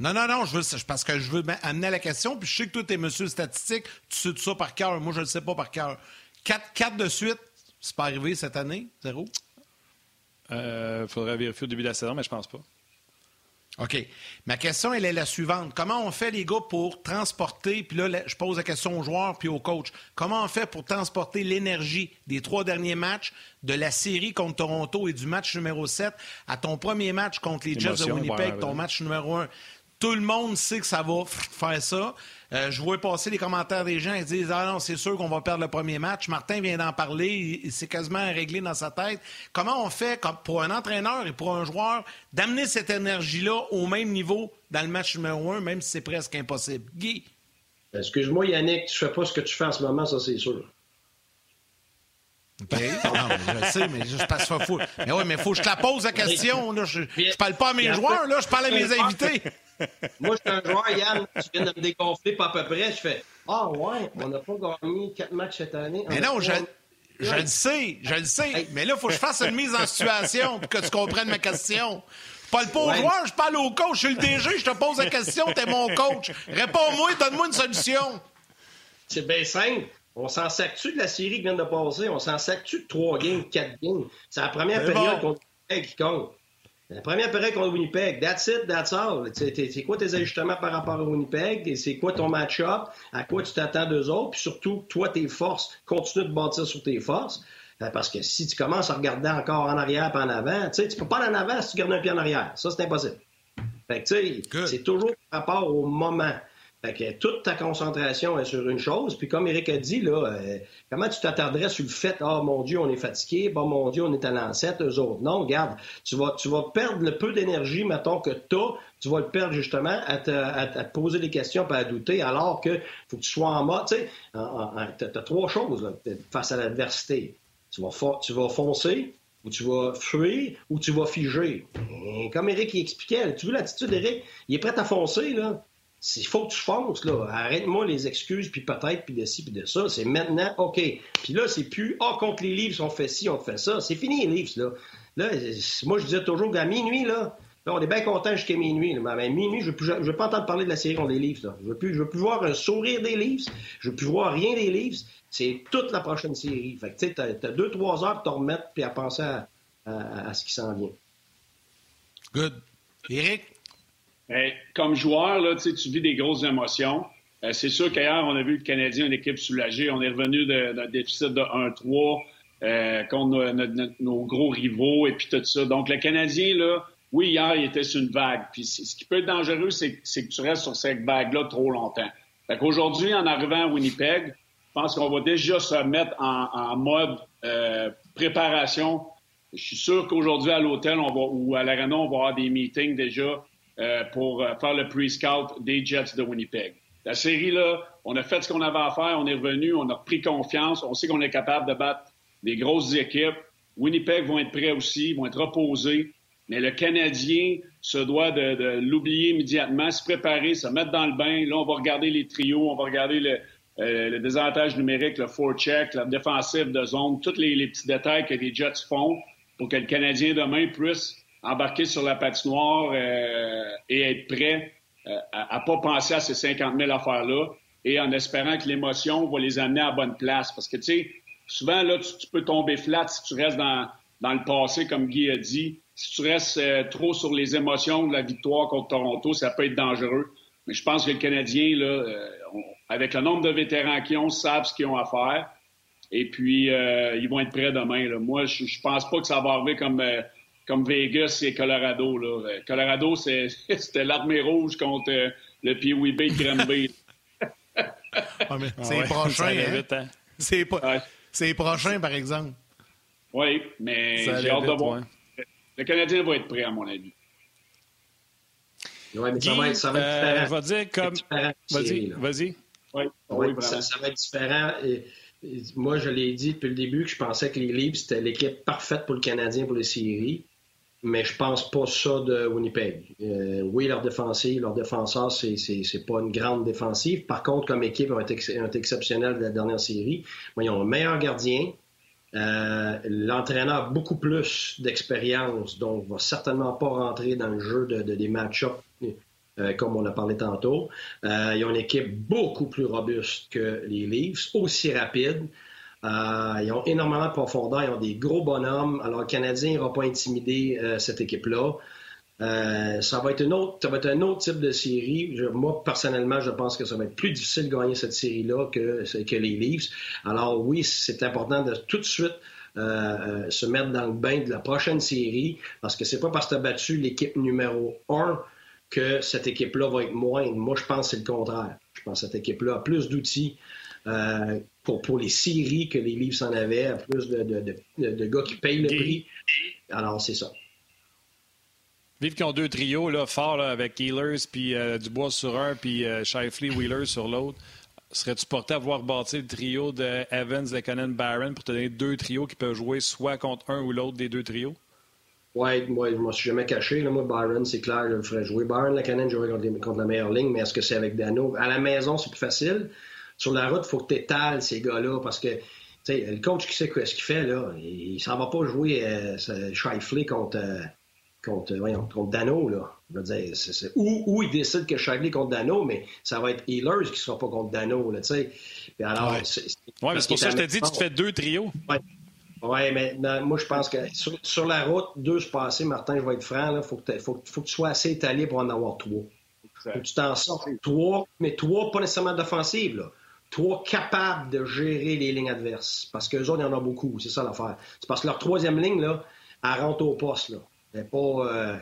Non, non, non, je veux, parce que je veux amener la question, puis je sais que toi, tu es monsieur statistique, tu sais tout ça par cœur. Moi, je ne le sais pas par cœur. Quatre, quatre de suite, c'est pas arrivé cette année, zéro? Il euh, faudrait vérifier au début de la saison, mais je pense pas. OK. Ma question, elle est la suivante. Comment on fait, les gars, pour transporter, puis là, je pose la question aux joueurs puis aux coachs, comment on fait pour transporter l'énergie des trois derniers matchs de la série contre Toronto et du match numéro 7 à ton premier match contre les Jets de Winnipeg, ton match numéro 1? Tout le monde sait que ça va faire ça. Euh, je vois passer les commentaires des gens. Ils disent Ah non, c'est sûr qu'on va perdre le premier match. Martin vient d'en parler. C'est quasiment réglé dans sa tête. Comment on fait pour un entraîneur et pour un joueur d'amener cette énergie-là au même niveau dans le match numéro un, même si c'est presque impossible? Guy? Excuse-moi, Yannick, tu fais pas ce que tu fais en ce moment, ça, c'est sûr. OK. Non, je sais, mais je passe pas fou. Mais oui, mais il faut que je te la pose la question. Là. Je, je parle pas à mes joueurs, là, je parle à mes <laughs> invités. Moi, je suis un joueur, Yann, tu viens de me dégonfler pas à peu près. Je fais Ah ouais, on n'a pas gagné quatre matchs cette année. mais non, je, je le sais, je le sais. Mais là, il faut que je fasse une mise en situation pour que tu comprennes ma question. Je parle pas aux joueurs, je parle au coach. Je suis le DG, je te pose la question, t'es mon coach. Réponds-moi, donne-moi une solution. C'est bien simple. On s'en sac-tu de la série qui vient de passer? On s'en sac-tu de trois games, quatre games? C'est la première période qu'on qui compte. La première période contre Winnipeg, that's it, that's all. C'est quoi tes ajustements par rapport à Winnipeg? C'est quoi ton match-up? À quoi tu t'attends d'eux autres? Puis surtout, toi, tes forces, continue de bâtir sur tes forces. Euh, parce que si tu commences à regarder encore en arrière et en avant, tu peux pas aller en avant si tu gardes un pied en arrière. Ça, c'est impossible. Fait que, tu sais, c'est toujours par rapport au moment. Fait que toute ta concentration est sur une chose. Puis comme Eric a dit, là, euh, comment tu t'attarderais sur le fait, oh mon Dieu, on est fatigué, bon mon Dieu, on est à l'ancêtre, eux autres? Non, regarde, tu vas, tu vas perdre le peu d'énergie, mettons, que tu as, tu vas le perdre justement à te, poser des questions pas à douter, alors que faut que tu sois en mode, tu sais, tu as, trois choses face à l'adversité. Tu vas, tu vas foncer, ou tu vas fuir, ou tu vas figer. comme Eric expliquait, tu veux l'attitude d'Eric, il est prêt à foncer, là. Il faut que tu fonces, là. Arrête-moi les excuses, puis peut-être, puis de ci, puis de ça. C'est maintenant, OK. Puis là, c'est plus, ah, contre les livres, on fait ci, on fait ça. C'est fini, les livres, là. Là, moi, je disais toujours qu'à minuit, là, là, on est bien content jusqu'à minuit. Mais à minuit, je ne veux, pas entendre parler de la série contre les livres, là. Je veux plus, je veux plus voir un sourire des livres. Je veux plus voir rien des livres. C'est toute la prochaine série. Fait que, tu sais, t'as, as deux, trois heures pour te remettre, puis à penser à, à ce qui s'en vient. Good. Eric? Ben, comme joueur, là, tu vis des grosses émotions. Euh, c'est sûr qu'hier, on a vu le Canadien, une équipe soulagée. On est revenu d'un déficit de 1-3 euh, contre nos, gros rivaux et puis tout ça. Donc, le Canadien, là, oui, hier, il était sur une vague. Puis ce qui peut être dangereux, c'est que tu restes sur cette vague-là trop longtemps. Fait qu'aujourd'hui, en arrivant à Winnipeg, je pense qu'on va déjà se mettre en, mode euh, préparation. Je suis sûr qu'aujourd'hui, à l'hôtel ou à l'arena, on va avoir des meetings déjà euh, pour euh, faire le pre-scout des Jets de Winnipeg. La série, là, on a fait ce qu'on avait à faire, on est revenu, on a pris confiance, on sait qu'on est capable de battre des grosses équipes. Winnipeg vont être prêts aussi, vont être reposés. Mais le Canadien se doit de, l'oublier immédiatement, se préparer, se mettre dans le bain. Là, on va regarder les trios, on va regarder le, euh, le désavantage numérique, le forecheck, la défensive de zone, tous les petits détails que les Jets font pour que le Canadien demain puisse embarquer sur la patinoire euh, et être prêt euh, à ne pas penser à ces 50 000 affaires-là et en espérant que l'émotion va les amener à bonne place. Parce que, tu sais, souvent, là, tu, peux tomber flat si tu restes dans, dans le passé, comme Guy a dit. Si tu restes euh, trop sur les émotions de la victoire contre Toronto, ça peut être dangereux. Mais je pense que le Canadien, là, avec le nombre de vétérans qu'ils ont, savent ce qu'ils ont à faire. Et puis, ils vont être prêts demain. Moi, je, je pense pas que ça va arriver comme comme Vegas et Colorado. Là. Colorado, <laughs> c'était l'armée rouge contre le Pee-Wee Bay de Granby. <laughs> c'est prochain. Hein? C'est pas... prochain, par exemple. Oui, mais j'ai hâte de voir. Le Canadien va être prêt, à mon avis. Oui, mais ça, va être, ça va être différent. Euh, va dire comme. Vas-y, vas-y. Oui, oui ça, ça, va être différent. Et, moi, je l'ai dit depuis le début que je pensais que les Leafs, c'était l'équipe parfaite pour le Canadien pour les séries. Mais je pense pas ça de Winnipeg. Euh, oui, leur défensive, leur défenseur, c'est, c'est, pas une grande défensive. Par contre, comme équipe, ils ont été, exceptionnels de la dernière série. ils ont un meilleur gardien. Euh, l'entraîneur a beaucoup plus d'expérience, donc va certainement pas rentrer dans le jeu de, des match-ups euh, comme on a parlé tantôt. Ils ont une équipe beaucoup plus robuste que les Leafs, aussi rapide. Ils ont énormément de profondeur, ils ont des gros bonhommes. Alors, le Canadien n'ira pas intimider cette équipe-là. ça va être autre, ça va être un autre type de série. moi, personnellement, je pense que ça va être plus difficile de gagner cette série-là que, que les Leafs. Alors oui, c'est important de tout de suite se mettre dans le bain de la prochaine série, parce que c'est pas parce que tu as battu l'équipe numéro 1 que cette équipe-là va être moindre. Moi, je pense que c'est le contraire. Je pense que cette équipe-là a plus d'outils euh, pour, pour les séries que les livres s'en avaient, plus de, de, de, gars qui payent le prix. Alors, c'est ça. Vive qui ont deux trios là, forts avec Healers, puis euh, Dubois sur un, puis euh, Shifley, Wheeler sur l'autre. Serais-tu porté à voir bâtir le trio de Evans, Lekonen, Barron pour te donner deux trios qui peuvent jouer soit contre un ou l'autre des deux trios? Oui, moi, je ne m'en suis jamais caché. Là. Moi, Byron, c'est clair, je le ferais jouer. Byron, canne jouerait contre, contre, la meilleure ligne, mais est-ce que c'est avec Dano? À la maison, c'est plus facile. Sur la route, il faut que tu étales ces gars-là parce que le coach qui sait ce qu'il fait, là, il ne s'en va pas jouer euh, Shifley contre, euh, contre, voyons, contre Dano. Là. Je veux dire, c'est, Ou, il décide que Shifley contre Dano, mais ça va être Healers qui ne sera pas contre Dano. Là, Puis alors, ouais. c'est, ouais, mais c'est pour ça que je t'ai dit, tu te fais deux trios. Ouais. Oui, mais moi, je pense que sur, la route, deux se passer, Martin, je vais être franc, il faut, que faut, que tu sois assez étalé pour en avoir trois. Faut que tu t'en sortes. Trois, mais trois, pas nécessairement d'offensive, là. Trois capables de gérer les lignes adverses. Parce qu'eux autres, il y en a beaucoup, c'est ça l'affaire. C'est parce que leur troisième ligne, là, elle rentre au poste, là. Elle n'est pas. Euh,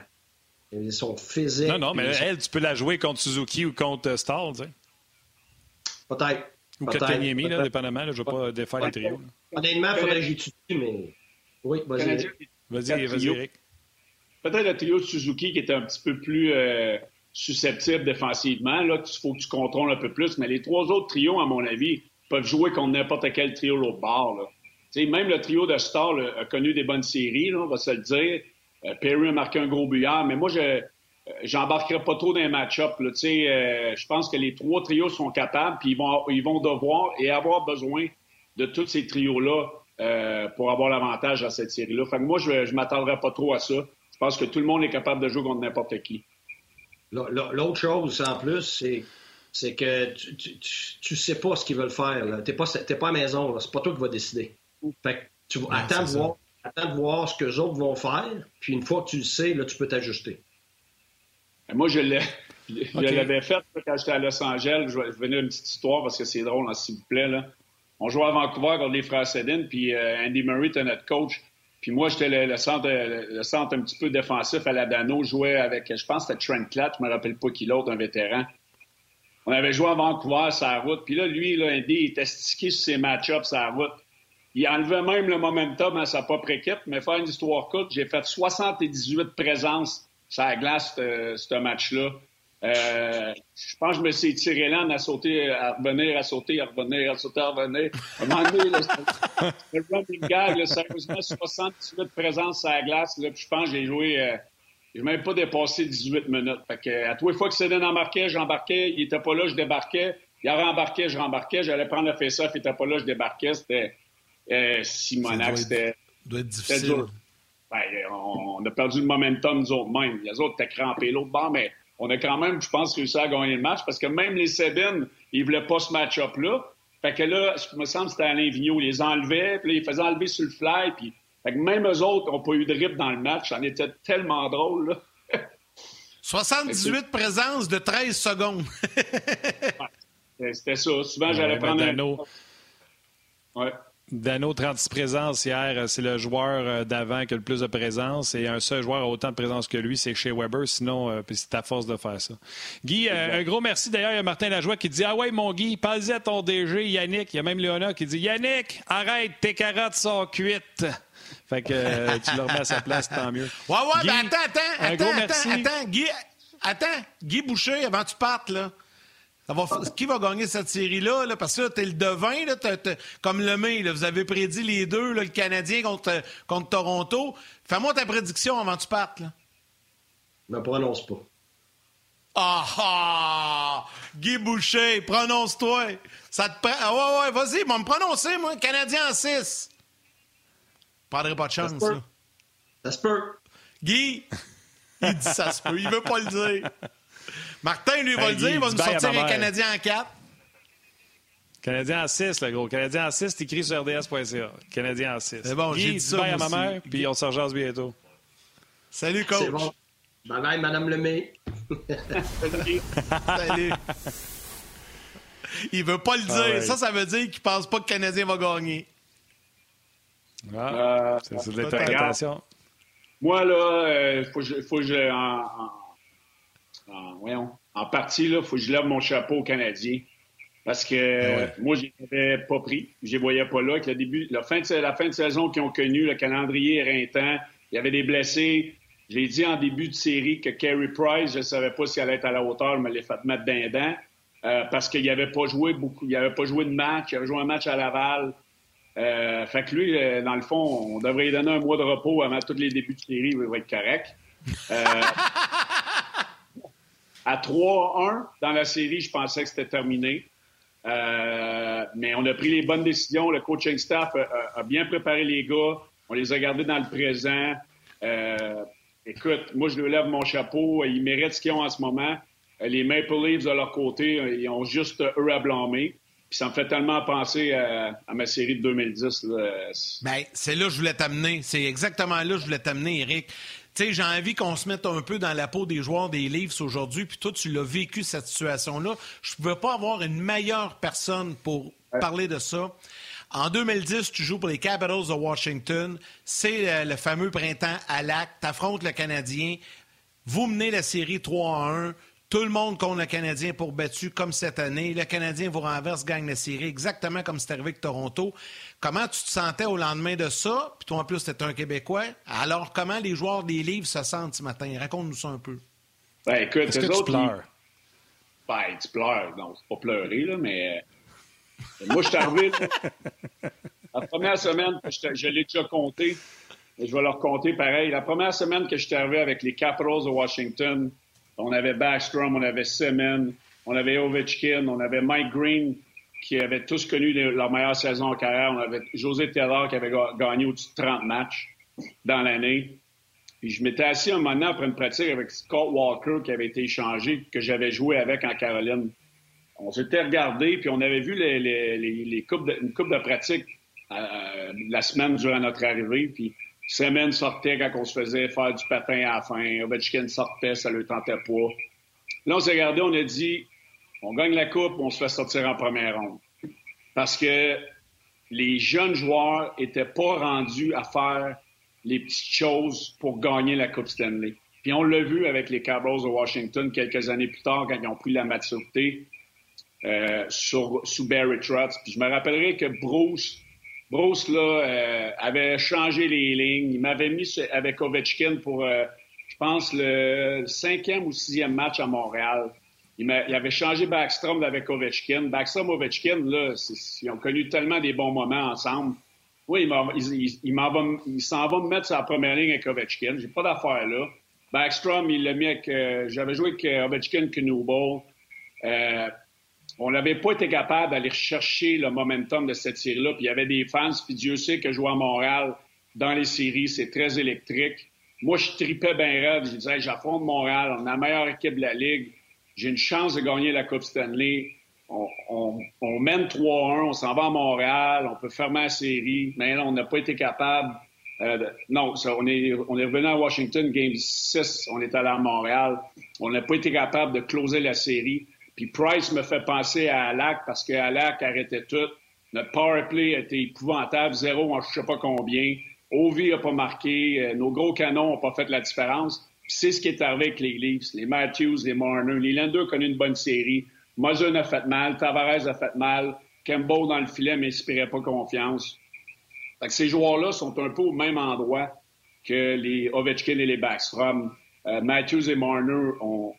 ils sont physiques. Non, non, mais elle, tu peux la jouer contre Suzuki ou contre Stall, tu sais. Peut-être. Ou Kotkaniemi, là, dépendamment. je ne vais pas défaire les trios. Honnêtement, il faudrait que j'étudie, mais. Oui, vas-y. Vas-y, vas-y, Eric. Peut-être le trio de Suzuki qui était un petit peu plus euh, susceptible défensivement. Là, il faut que tu contrôles un peu plus. Mais les trois autres trios, à mon avis, peuvent jouer contre n'importe quel trio l'autre bord. Là. même le trio de Star a connu des bonnes séries, là, on va se le dire. Euh, Perry a marqué un gros buyard, mais moi, je, euh, j'embarquerai pas trop dans les match-up. Euh, je pense que les trois trios sont capables, puis ils vont, ils devoir et avoir besoin de tous ces trios-là pour avoir l'avantage à cette série-là. Moi, je ne m'attendrai pas trop à ça. Je pense que tout le monde est capable de jouer contre n'importe qui. L'autre chose, en plus, c'est que tu, tu, sais pas ce qu'ils veulent faire. Tu n'es pas, pas à la maison. C'est pas toi qui vas décider. Fait que tu vas attendre, de voir, attends de voir ce que les autres vont faire. Puis une fois que tu le sais, là, tu peux t'ajuster. Moi, je l'avais fait quand j'étais à Los Angeles. Je vais venir une petite histoire parce que c'est drôle, hein, s'il vous plaît. Là. On jouait à Vancouver contre les frères Sedin, puis euh, Andy Murray était notre coach. Puis moi, j'étais le, centre, un petit peu défensif à la Dano. Je jouais avec, je pense, c'était Trent Clatt, je me rappelle pas qui l'autre, un vétéran. On avait joué à Vancouver, sa route. Puis là, lui, là, il était stické sur ses match-ups, sa route. Il enlevait même le momentum à sa propre équipe. Mais faire une histoire courte, j'ai fait 78 présences ça la glace, ce match-là. Euh, je pense que je me suis tiré là à sauter, à revenir, à sauter, à revenir, à sauter, à revenir. À un moment donné, le running gag, là, sérieusement, 78 présences à la glace. Là, puis je pense que j'ai joué, euh, j'ai même pas dépassé 18 minutes. Fait que, à tous les fois que Cédine embarquait, j'embarquais. Il était pas là, je débarquais. Il rembarquait, je rembarquais. J'allais prendre le face-off, il était pas là, je débarquais. C'était euh, Simonac. C'était. doit être difficile. Ben, on, a perdu le momentum nous autres mêmes. Les autres étaient crampés l'autre bord, mais on a quand même, je pense, réussi à gagner le match parce que même les Sabines, ils voulaient pas ce match-up-là. Fait que là, ce qui me semble, c'était Alain Vigneault. Ils les enlevaient, puis là, ils faisaient enlever sur le fly, puis fait que même eux autres n'ont pas eu de rip dans le match. Ça en était tellement drôle, là. <laughs> 78 présences de 13 secondes. <laughs> ouais, c'était ça. Souvent, j'allais prendre un... Ouais. Dano, 36 présences hier, c'est le joueur d'avant qui a le plus de présence et un seul joueur a autant de présence que lui, c'est chez Weber. Sinon, c'est à force de faire ça. Guy, un gros merci. D'ailleurs, il y a Martin Lajoie qui dit Ah ouais, mon Guy, parle à ton DG, Yannick. Il y a même Léona qui dit Yannick, arrête, tes carottes sont cuites. <laughs> Fait que tu le remets à sa place, tant mieux. Ouais, ouais, mais attends, attends, attends, attends, attends, Guy, attends, Guy Boucher, avant que tu partes, là. Qui va gagner cette série-là? Parce que là, t'es le devin, là, comme le main, vous avez prédit les deux, le Canadien contre, contre Toronto. Fais-moi ta prédiction avant que tu partes. Là. Ne prononce pas. Ah ah! Guy Boucher, prononce-toi. Ça te prend. Ah ouais, ouais, vas-y, va me prononcer, moi. Canadien en 6. Prendrai pas de chance, ça. Ça se peut. Guy, il dit ça se peut. Il veut pas le dire. Martin, lui, va le dire. Il va nous sortir un Canadien en 4. Canadien en 6, le gros. Canadien en 6, c'est écrit sur rds.ca. Canadien en 6. C'est bon, j'ai dit ça. à ma mère, puis on se rejase bientôt. Salut, coach. C'est bon. Bye bye, Madame Lemay. Salut. Il veut pas le ah dire. Ça, ça veut dire qu'il pense pas que le Canadien va gagner. Ah, c'est de l'interprétation. Moi, là, il euh, faut, faut que je. En, en, voyons, en partie, il faut que je lève mon chapeau aux Canadiens. Parce que ah moi, je n'avais pas pris. Je ne les voyais pas là. Avec le début, la fin de, la fin de saison qu'ils ont connu, le calendrier éreintant, il y avait des blessés. J'ai dit en début de série que Carey Price, je ne savais pas si elle allait être à la hauteur, mais l'ai fait mettre d'un dent. Euh, parce qu'il n'avait pas joué beaucoup, il n'avait pas joué de match, il avait joué un match à Laval. Euh, fait que lui, euh, dans le fond, on devrait lui donner un mois de repos avant tous les débuts de série, il va être correct. Euh, <laughs> à 3-1 dans la série, je pensais que c'était terminé. mais on a pris les bonnes décisions. Le coaching staff a, bien préparé les gars. On les a gardés dans le présent. écoute, moi, je leur lève mon chapeau. Ils méritent ce qu'ils ont en ce moment. Les Maple Leafs, de leur côté, ils ont juste eux à blâmer. Puis ça me fait tellement penser à, ma série de 2010. Ben, c'est là que je voulais t'amener. C'est exactement là que je voulais t'amener, Eric. Tu sais, j'ai envie qu'on se mette un peu dans la peau des joueurs des Leafs aujourd'hui. Puis toi, tu l'as vécu, cette situation-là. Je ne pouvais pas avoir une meilleure personne pour parler de ça. En 2010, tu joues pour les Capitals de Washington. C'est euh, le fameux printemps à l'acte. Tu affrontes le Canadien. Vous menez la série 3 à 1. Tout le monde compte le Canadien pour battu comme cette année. Le Canadien vous renverse, gagne la série, exactement comme c'est arrivé avec Toronto. Comment tu te sentais au lendemain de ça? Puis toi, en plus, tu un Québécois. Alors, comment les joueurs des livres se sentent ce matin? Raconte-nous ça un peu. Ben, écoute, Est-ce que tu pleures? Ben, tu pleures. Non, c'est pas pleurer, là, mais... Euh, moi, je suis arrivé... <laughs> la première semaine, je, je l'ai déjà compté, je vais leur compter pareil. La première semaine que je suis arrivé avec les Capitals de Washington, on avait Backstrom, on avait Semen, on avait Ovechkin, on avait Mike Green, qui avait tous connu leur meilleure saison en carrière. On avait José Taylor qui avait gagné au-dessus de 30 matchs dans l'année. Puis je m'étais assis un moment après une pratique avec Scott Walker qui avait été échangé, que j'avais joué avec en Caroline. On s'était regardé, puis on avait vu les, les, les, coupes de, une coupe de pratique euh, la semaine durant notre arrivée. Semen sortait quand on se faisait faire du patin à la fin. Ovechkin sortait, ça le tentait pas. Là, on s'est regardé, on a dit, on gagne la coupe, on se fait sortir en première ronde. Parce que les jeunes joueurs n'étaient pas rendus à faire les petites choses pour gagner la Coupe Stanley. Puis on l'a vu avec les Cabros de Washington quelques années plus tard quand ils ont pris la maturité euh, sous Barry Trotz. Puis je me rappellerai que Bruce Bruce là, euh, avait changé les lignes. Il m'avait mis avec Ovechkin pour, euh, je pense, le cinquième ou sixième match à Montréal. Il, il avait changé Backstrom avec Ovechkin. Backstrom Ovechkin, là, ils ont connu tellement des bons moments ensemble. Oui, il, il, s'en va me mettre sur la première ligne avec Ovechkin. J'ai pas d'affaire là. Backstrom, il l'a mis avec. Euh, j'avais joué avec Ovechkin Knubel. On n'avait pas été capable d'aller chercher le momentum de cette série-là. Puis il y avait des fans, puis Dieu sait que jouer à Montréal dans les séries, c'est très électrique. Moi, je tripais bien raide. Je disais, j'affronte Montréal, on a la meilleure équipe de la Ligue. J'ai une chance de gagner la Coupe Stanley. On, mène 3-1, on s'en va à Montréal, on peut fermer la série. Mais là, on n'a pas été capable. Euh, non, on, est, on est revenu à Washington, Game 6, on est allé à Montréal. On n'a pas été capable de closer la série. Puis Price me fait penser à Alak parce que Alak arrêtait tout. Notre power play été épouvantable. Zéro en je ne sais pas combien. Ovi n'a pas marqué. Euh, nos gros canons n'ont pas fait la différence. c'est ce qui est arrivé avec les Leafs. Les Matthews, les Marner. Les Landers ont connu une bonne série. Muzzin a fait mal. Tavares a fait mal. Campbell dans le filet m'inspirait pas confiance. ces joueurs-là sont un peu au même endroit que les Ovechkin et les Backstrom. Euh, Matthews et Marner ont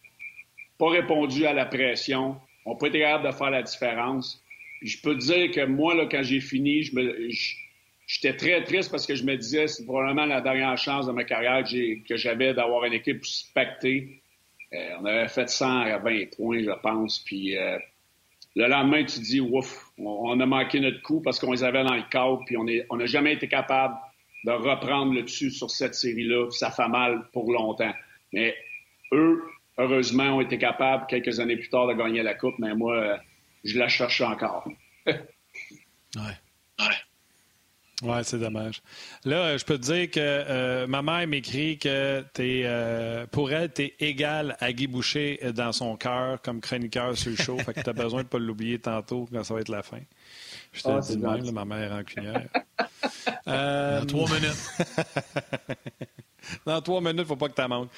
pas répondu à la pression, ont pas été capables de faire la différence. je peux te dire que moi, là, quand j'ai fini, j'étais très triste parce que je me disais c'est probablement la dernière chance de ma carrière que, j'avais d'avoir une équipe spectée. Euh, on avait fait 120 points, je pense, puis euh, le lendemain, tu te dis, ouf, on, a manqué notre coup parce qu'on les avait dans le cadre, puis on n'a jamais été capable de reprendre le dessus sur cette série-là. Ça fait mal pour longtemps. Mais eux, heureusement, ont été capables, quelques années plus tard, de gagner la Coupe, mais moi, je la cherche encore. <laughs> ouais. Ouais. Oui, c'est dommage. Là, je peux te dire que euh, ma mère m'écrit que es, euh, pour elle, tu es égal à Guy Boucher dans son cœur comme chroniqueur sur le show. fait que tu as <laughs> besoin de ne pas l'oublier tantôt quand ça va être la fin. Je te ah, dis même, ma mère rancunière. <laughs> euh, dans trois minutes. dans trois minutes, il ne faut pas que tu manques.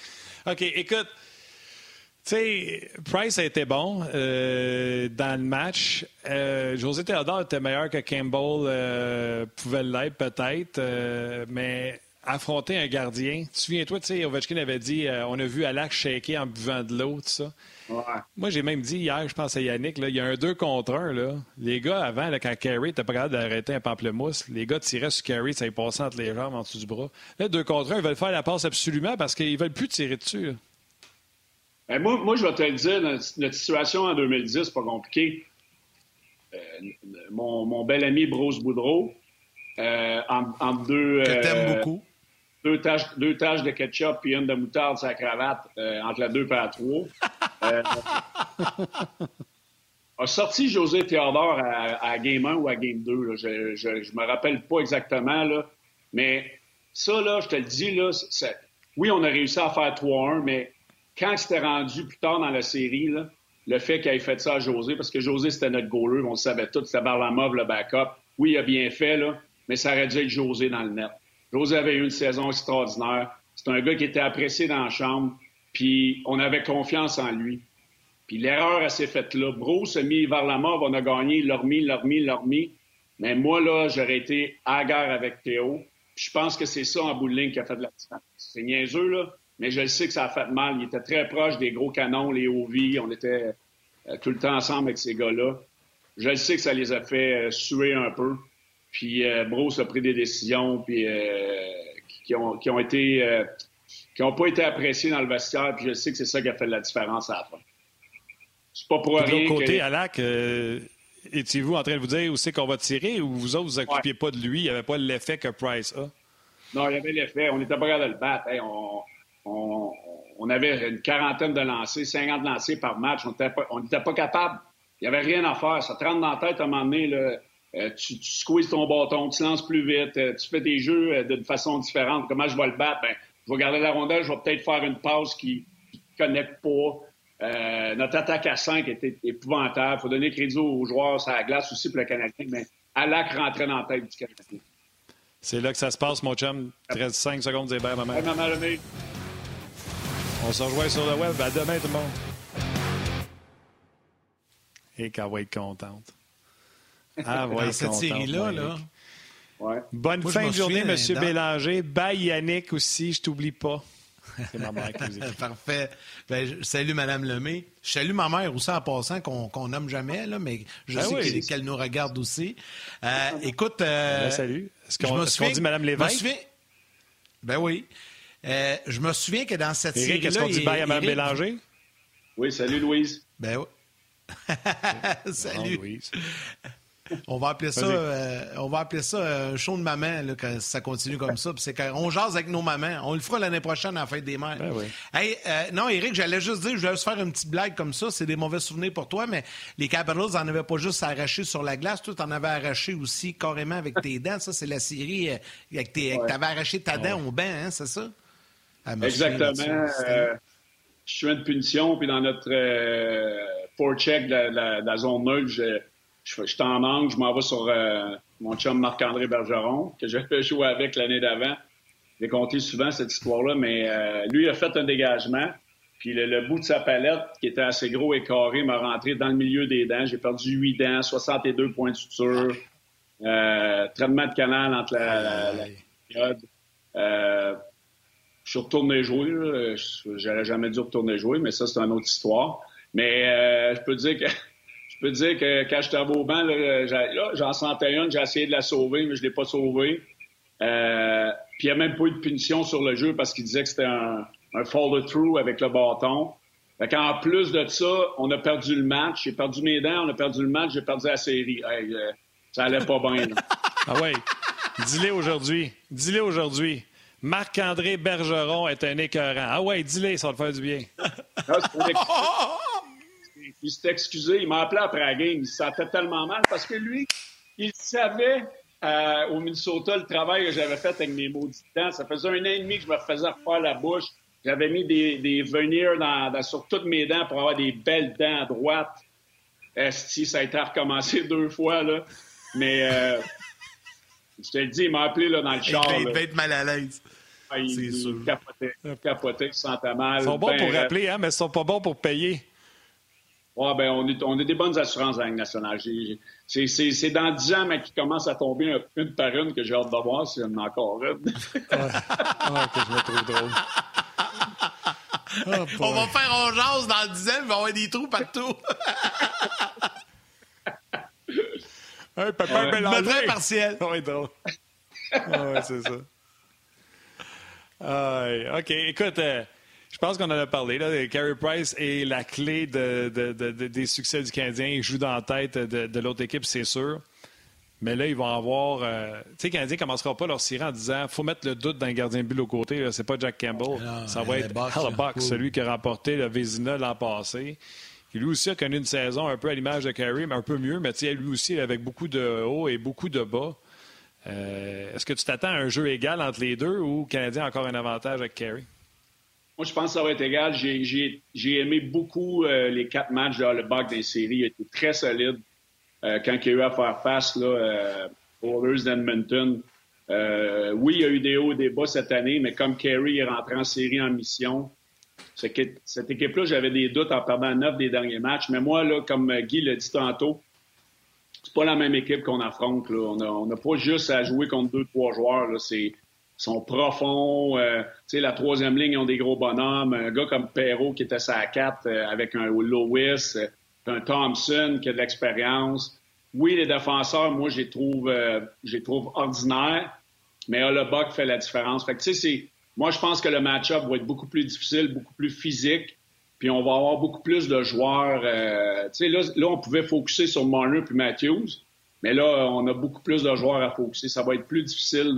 OK, écoute. Tu sais, Price a été bon euh, dans le match. Euh, José Théodore était meilleur que Campbell euh, pouvait l'être peut-être, mais affronter un gardien. Tu souviens-toi, tu sais, Ovechkin avait dit on a vu Alak shaker en buvant de l'eau, tout ça. Moi, j'ai même dit hier, je pense à Yannick, là, il y a un 2 contre 1. Là. Les gars, avant, là, quand Carey n'était pas capable d'arrêter un pamplemousse, les gars tiraient sur Carey, ça y passait entre les jambes, en dessous du bras. Là, 2 contre 1, ils veulent faire la passe absolument parce qu'ils veulent plus tirer dessus. Ben, moi, moi, je vais te le dire, notre, situation en 2010, c'est pas compliqué. Euh, mon, mon, bel ami Bruce Boudreau, euh, en, deux. Que t'aimes euh, beaucoup. Deux tâches, deux de ketchup puis une de moutarde la cravate entre la deux et la trois. a sorti José Théodore à, Game 1 ou à Game 2. Je, je, me rappelle pas exactement, là. mais ça, là, je te le dis, là, oui, on a réussi à faire 3-1, mais quand c'était rendu plus tard dans la série, le fait qu'il ait fait ça à José, parce que José, c'était notre goaler, on le savait tout, c'était Barlamov, le backup. Oui, il a bien fait, mais ça aurait dû être José dans le net. José avait eu une saison extraordinaire. C'est un gars qui était apprécié dans la chambre, puis on avait confiance en lui. Puis l'erreur, elle s'est faite là. Bruce a mis Varlamov, on a gagné, l'a remis, l'a remis, l'a remis. Mais moi, là, j'aurais été à guerre avec Théo. je pense que c'est ça en bout de ligne qui a fait de la différence. C'est niaiseux, là, mais je sais que ça a fait mal. Il était très proche des gros canons, les OV. On était euh, tout le temps ensemble avec ces gars-là. Je sais que ça les a fait euh, suer un peu. Puis euh, Bruce a pris des décisions puis, qui, ont, qui ont été qui n'ont pas été appréciées dans le vestiaire. Puis je sais que c'est ça qui a fait la différence à la fin. C'est pas pour rien. De l'autre côté, Alak, étiez-vous en train de vous dire où c'est qu'on va tirer ou vous autres, vous occupiez pas de lui? Il n'y avait pas l'effet que Price a? Non, il y avait l'effet. On était pas capable de le battre. on, on, avait une quarantaine de lancers, 50 lancers par match. On n'était pas, capable. Il n'y avait rien à faire. Ça te rentre dans la tête à un moment donné. Euh, tu, tu squeezes ton bâton, tu lances plus vite, euh, tu fais des jeux euh, d'une façon différente. Comment je vais le battre? Ben, je vais garder la rondelle, je vais peut-être faire une passe qui ne connecte pas. notre attaque à 5 était épouvantable. Il faut donner crédit aux joueurs la glace aussi pour le Canadien, mais Alak rentrait dans la tête du Canadien. C'est là que ça se passe, mon chum. 13, 5 secondes, c'est bien, maman. Maman on se rejoint sur le web. À demain, tout le monde. Et qu'elle va être contente. Ah, va <laughs> être cette série-là, là. Ouais. Bonne fin de journée, M. Bélanger. Bye, Yannick aussi, je t'oublie pas. C'est ma mère qui vous. <laughs> Parfait. Ben, salut, Mme Lemay. Je salue ma mère aussi en passant, qu'on nomme jamais, là, mais je ben sais qu'elle nous regarde aussi. Euh, écoute. Euh, ben, salut. Est-ce qu'on dit Mme Lévesque? Ben oui. Euh, je me souviens que dans cette série. Qu'est-ce qu'on dit bye à Mme Bélanger? Oui, salut Louise. Ben oui. <laughs> salut. Louise. On va appeler ça, euh, on va appeler ça euh, un show de maman là, quand ça continue comme ça. c'est on jase avec nos mamans. On le fera l'année prochaine à la fête des mères. Ben oui. hey, non, Eric, j'allais juste dire, je voulais juste faire une petite blague comme ça. C'est des mauvais souvenirs pour toi, mais les Capitals en avaient pas juste arraché sur la glace, toi en avais arraché aussi carrément avec tes dents. Ça, c'est la série avec tes, avais arraché ta dent au banc, hein, c'est ça? Exactement. Euh, je suis une punition, puis dans notre euh, forecheck de la, zone nulle, je, je en manque, je m'en vais sur euh, mon chum Marc-André Bergeron, que j'avais joué avec l'année d'avant. J'ai compté souvent cette histoire-là, mais euh, lui a fait un dégagement. Puis le, bout de sa palette, qui était assez gros et carré, m'a rentré dans le milieu des dents. J'ai perdu 8 dents, 62 points de suture, euh, traitement de canal entre la, période. Je suis retourné jouer. J'aurais jamais dû retourner jouer, mais ça, c'est une autre histoire. Mais euh, je peux dire que <laughs> je peux dire que quand j'étais au banc, j'en sentais une, j'ai essayé de la sauver, mais je l'ai pas sauvée. Euh, puis il n'y a même pas eu de punition sur le jeu parce qu'il disait que c'était un, un follow-through avec le bâton. Fait en plus de ça, on a perdu le match. J'ai perdu mes dents, on a perdu le match, j'ai perdu la série. Euh, ça allait pas bien. <laughs> ah ouais. Dis-le aujourd'hui. Dis-le aujourd'hui. Marc-André Bergeron est un écœurant. Ah ouais, dis-le, ça va te faire du bien. <laughs> il s'est excusé. Il m'a appelé après la game. Il se sentait tellement mal parce que lui, il savait euh, au Minnesota le travail que j'avais fait avec mes maudits dents. Ça faisait un an et demi que je me faisais refaire la bouche. J'avais mis des, des dans, sur toutes mes dents pour avoir des belles dents à droite. Esti, ça a été recommencé <laughs> deux fois, là. Mais, euh, je te le dis, il m'a appelé, là, dans le char. Il va être mal à l'aise. Ah, il, c'est sûr. capotait, il capotait, il sentait mal. Ils sont bons pour rappeler, hein, mais ils sont pas bons pour payer. Ouais, ben, on, est, on a des bonnes assurances à la nationale. C'est dans 10 ans, mais qui commence à tomber une par une que j'ai hâte de voir s'il y en a encore une. Ah, que je me trouve drôle. Oh, on va faire un jase dans 10 ans, il va y avoir des trous partout. Un papa ouais. Mélange partiel. <laughs> Oui, drôle. Ah, ouais, c'est ça. Ah, OK, écoute... Euh, je pense qu'on en a parlé. Là. Carey Price est la clé de, des succès du Canadien. Il joue dans la tête de, l'autre équipe, c'est sûr. Mais là, ils vont avoir. Euh, tu sais, le Canadien ne commencera pas leur série en disant faut mettre le doute dans le gardien de but au côté. C'est pas Jack Campbell. ça va être Hellebuck, celui qui a remporté le Vézina l'an passé. Lui aussi a connu une saison un peu à l'image de Carey, mais un peu mieux. Mais lui aussi, avec beaucoup de hauts et beaucoup de bas. Euh, est-ce que tu t'attends à un jeu égal entre les deux ou le Canadien a encore un avantage avec Carey? Moi, je pense que ça va être égal. J'ai aimé beaucoup euh, les quatre matchs de Hollebuck des séries. Il était très solide euh, quand il a eu à faire face aux Oilers d'Edmonton. oui, il y a eu des hauts et des bas cette année, mais comme Kerry est rentré en série en mission, cette équipe-là, j'avais des doutes en perdant neuf des derniers matchs. Mais moi, là, comme Guy l'a dit tantôt, c'est pas la même équipe qu'on affronte. Là. On n'a pas juste à jouer contre deux, trois joueurs. C'est sont profonds. Euh, la troisième ligne, ils ont des gros bonhommes. Un gars comme Perrault qui était sa 4 euh, avec un Lewis, euh, un Thompson qui a de l'expérience. Oui, les défenseurs, moi, je les trouve, trouve ordinaires, mais Buck fait la différence. Fait que, sais, moi, je pense que le match-up va être beaucoup plus difficile, beaucoup plus physique, puis on va avoir beaucoup plus de joueurs. tu sais, là, là, on pouvait focuser sur Marner puis Matthews, mais là, on a beaucoup plus de joueurs à focuser. Ça va être plus difficile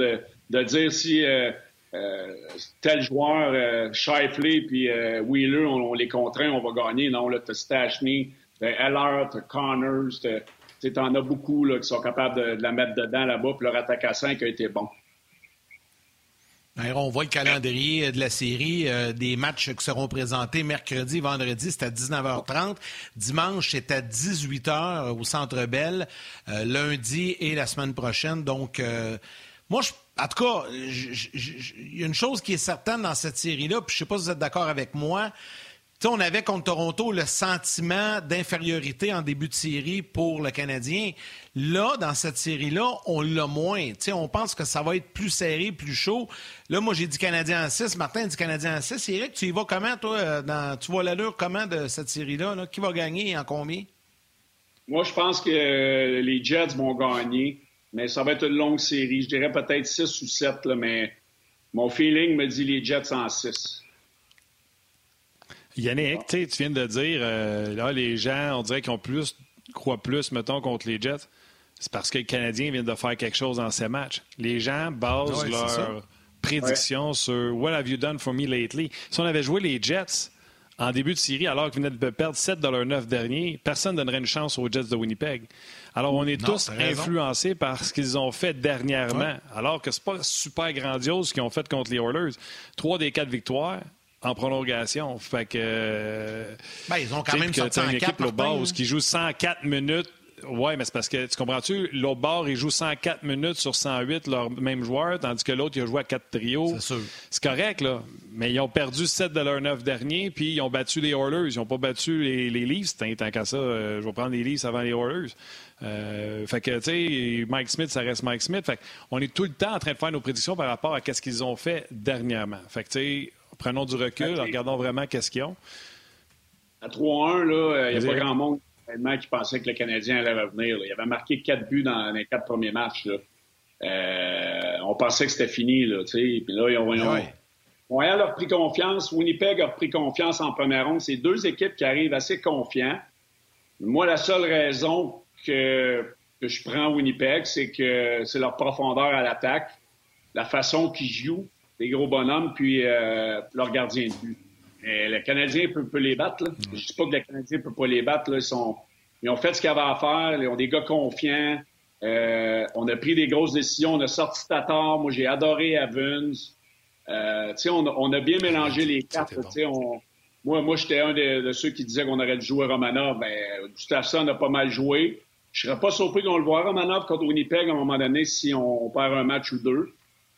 de, dire si euh, euh, tel joueur, euh, Shifley puis euh, Wheeler, on, les contraint, on va gagner. Non, là, t'as Stachny, t'as Eller, t'as Connors, t'en as beaucoup là, qui sont capables de, la mettre dedans là-bas, puis leur attaque à 5 a été bon. On voit le calendrier de la série, des matchs qui seront présentés mercredi, vendredi, c'est à 19h30. Dimanche, c'est à 18h au Centre Bell. lundi et la semaine prochaine. Donc, moi, je en tout cas, il y a une chose qui est certaine dans cette série-là, puis je ne sais pas si vous êtes d'accord avec moi. On avait contre Toronto le sentiment d'infériorité en début de série pour le Canadien. Là, dans cette série-là, on l'a moins. on pense que ça va être plus serré, plus chaud. Là, moi, j'ai dit Canadien en 6. Martin dit Canadien en 6. Eric, tu y vas comment, toi? Euh, tu vois l'allure comment de cette série-là? Là? Qui va gagner et en combien? Moi, je pense que les Jets vont gagner. Mais ça va être une longue série. Je dirais peut-être 6 ou 7, là, mais mon feeling me dit les Jets en 6. Yannick, tu viens de dire, euh, là, les gens, on dirait qu'ils ont plus, croient plus, mettons, contre les Jets. C'est parce que les Canadiens viennent de faire quelque chose dans ces matchs. Les gens basent leurs prédictions sur What have you done for me lately? Si on avait joué les Jets en début de série, alors qu'ils venaient de perdre 7 de leurs 9 derniers, personne ne donnerait une chance aux Jets de Winnipeg. Alors, on est tous influencés par ce qu'ils ont fait dernièrement, alors que c'est pas super grandiose ce qu'ils ont fait contre les Oilers. Trois des quatre victoires en prolongation. Fait que. Ben, ils ont quand même sorti une équipe base qui joue 104 minutes ouais, mais c'est parce que, tu comprends-tu, l'autre bord, ils jouent 104 minutes sur 108, leur même joueur, tandis que l'autre, il a joué à 4 trios. C'est correct, là. Mais ils ont perdu 7 de leurs 9 derniers, puis ils ont battu les Oilers. Ils n'ont pas battu les, les Leafs. Tant qu'à ça, euh, je vais prendre les Leafs avant les Oilers. Euh, fait que, tu sais, Mike Smith, ça reste Mike Smith. Fait on est tout le temps en train de faire nos prédictions par rapport à ce qu'ils ont fait dernièrement. Fait que, tu sais, prenons du recul, regardons vraiment qu'est-ce qu'ils ont. À 3-1, là, il n'y a pas grand monde qui pensait que le Canadien allait revenir. Il avait marqué quatre buts dans les quatre premiers matchs. Euh, on pensait que c'était fini. Là, Puis là, ils ont, ils Montréal a repris confiance. Winnipeg a repris confiance en première ronde. C'est deux équipes qui arrivent assez confiants. Moi, la seule raison que, que je prends Winnipeg, c'est que c'est leur profondeur à l'attaque, la façon qu'ils jouent, les gros bonhommes, puis euh, leur gardien de but. Et le Canadien peut, peut les battre. Là. Je ne dis pas que le Canadien ne peut pas les battre. Là. Ils, sont, ils ont fait ce qu'ils avaient à faire. Ils ont des gars confiants. Euh, on a pris des grosses décisions. On a sorti Tatar. Moi, j'ai adoré Evans. Euh, on, on, a bien mélangé les cartes. On, moi, moi j'étais un de, ceux qui disaient qu'on aurait dû jouer Romanov. Ben, Gustafsson a pas mal joué. Je serais pas surpris qu'on le voit Romanov contre Winnipeg à un moment donné si on perd un match ou deux.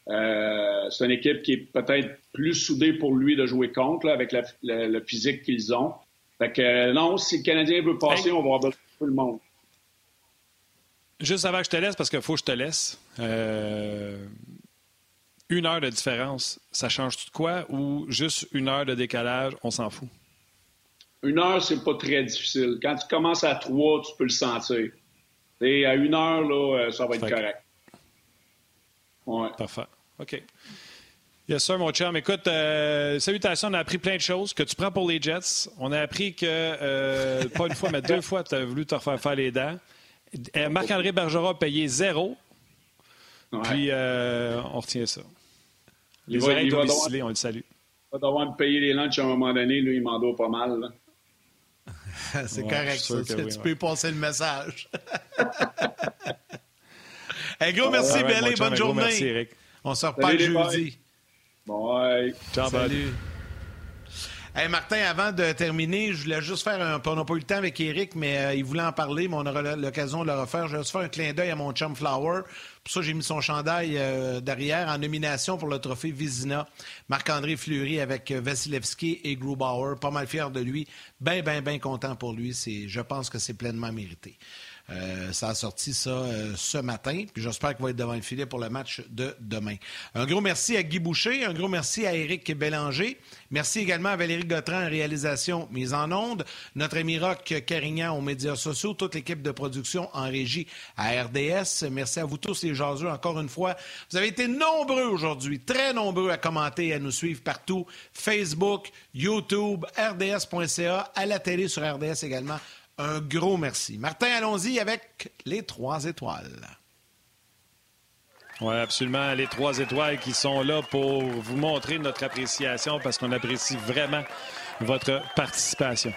Euh, c'est une équipe qui est peut-être plus soudée pour lui de jouer contre, avec le physique qu'ils ont. Fait que euh, non, si le Canadien veut passer, on va avoir tout le monde. Juste avant que je te laisse, parce qu'il faut que je te laisse. Euh, une heure de différence, ça change tout de quoi ou juste une heure de décalage, on s'en fout? Une heure, c'est pas très difficile. Quand tu commences à trois, tu peux le sentir. Et à une heure, là, ça va être correct. Ouais. Parfait. OK. Yes, sir, mon chum. Écoute, euh, salutations, on a appris plein de choses que tu prends pour les Jets. On a appris que, euh, pas une fois, mais deux fois, tu as voulu te refaire faire les dents. Euh, Marc-André Bergeron a payé zéro. Puis, on retient ça. Les il oreilles on le salue. Il va devoir me payer les lunchs à un moment donné. Lui, il m'en doit pas mal. <laughs> C'est correct, ça. tu peux passer le message. <laughs> Un gros merci, right, Bonne journée. Merci, Eric. On se reparle jeudi. Bye. Ciao, Salut. Hey Martin, avant de terminer, je voulais juste faire un. On n'a pas eu le temps avec Eric, mais euh, il voulait en parler, mais on aura l'occasion de le refaire. Je vais juste faire un clin d'œil à mon chum Flower. Pour ça, j'ai mis son chandail euh, derrière en nomination pour le trophée Vizina. Marc-André Fleury avec euh, Vasilevski et Grubauer. Pas mal fier de lui. Bien, bien, bien content pour lui. Je pense que c'est pleinement mérité. Euh, ça a sorti ça euh, ce matin. Puis j'espère qu'il va être devant le filet pour le match de demain. Un gros merci à Guy Boucher. Un gros merci à Éric Bélanger. Merci également à Valérie Gautran en réalisation mise en onde. Notre ami Rock Carignan aux médias sociaux. Toute l'équipe de production en régie à RDS. Merci à vous tous les jaseux encore une fois. Vous avez été nombreux aujourd'hui, très nombreux à commenter et à nous suivre partout. Facebook, YouTube, RDS.ca, à la télé sur RDS également. Un gros merci. Martin, allons-y avec les trois étoiles. Oui, absolument. Les trois étoiles qui sont là pour vous montrer notre appréciation parce qu'on apprécie vraiment votre participation.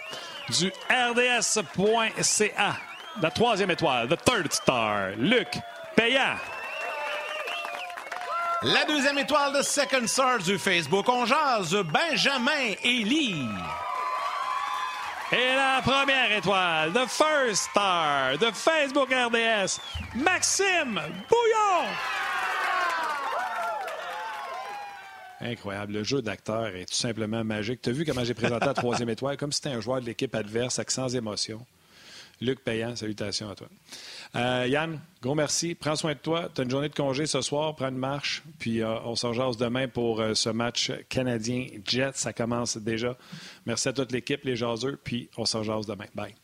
Du RDS.ca, la troisième étoile, The Third Star, Luc Payant. La deuxième étoile de Second Star du Facebook, on jase Benjamin Elie. Et la première étoile, The First Star de Facebook RDS, Maxime Bouillon. Incroyable. Le jeu d'acteur est tout simplement magique. Tu as vu comment j'ai présenté la <laughs> troisième étoile, comme si c'était un joueur de l'équipe adverse avec sans émotion. Luc Payant, salutations à toi. Euh, Yann, gros merci. Prends soin de toi. Tu as une journée de congé ce soir. Prends une marche. Puis euh, on se rejase demain pour euh, ce match canadien-Jet. Ça commence déjà. Merci à toute l'équipe, les jaseux. Puis on se rejase demain. Bye.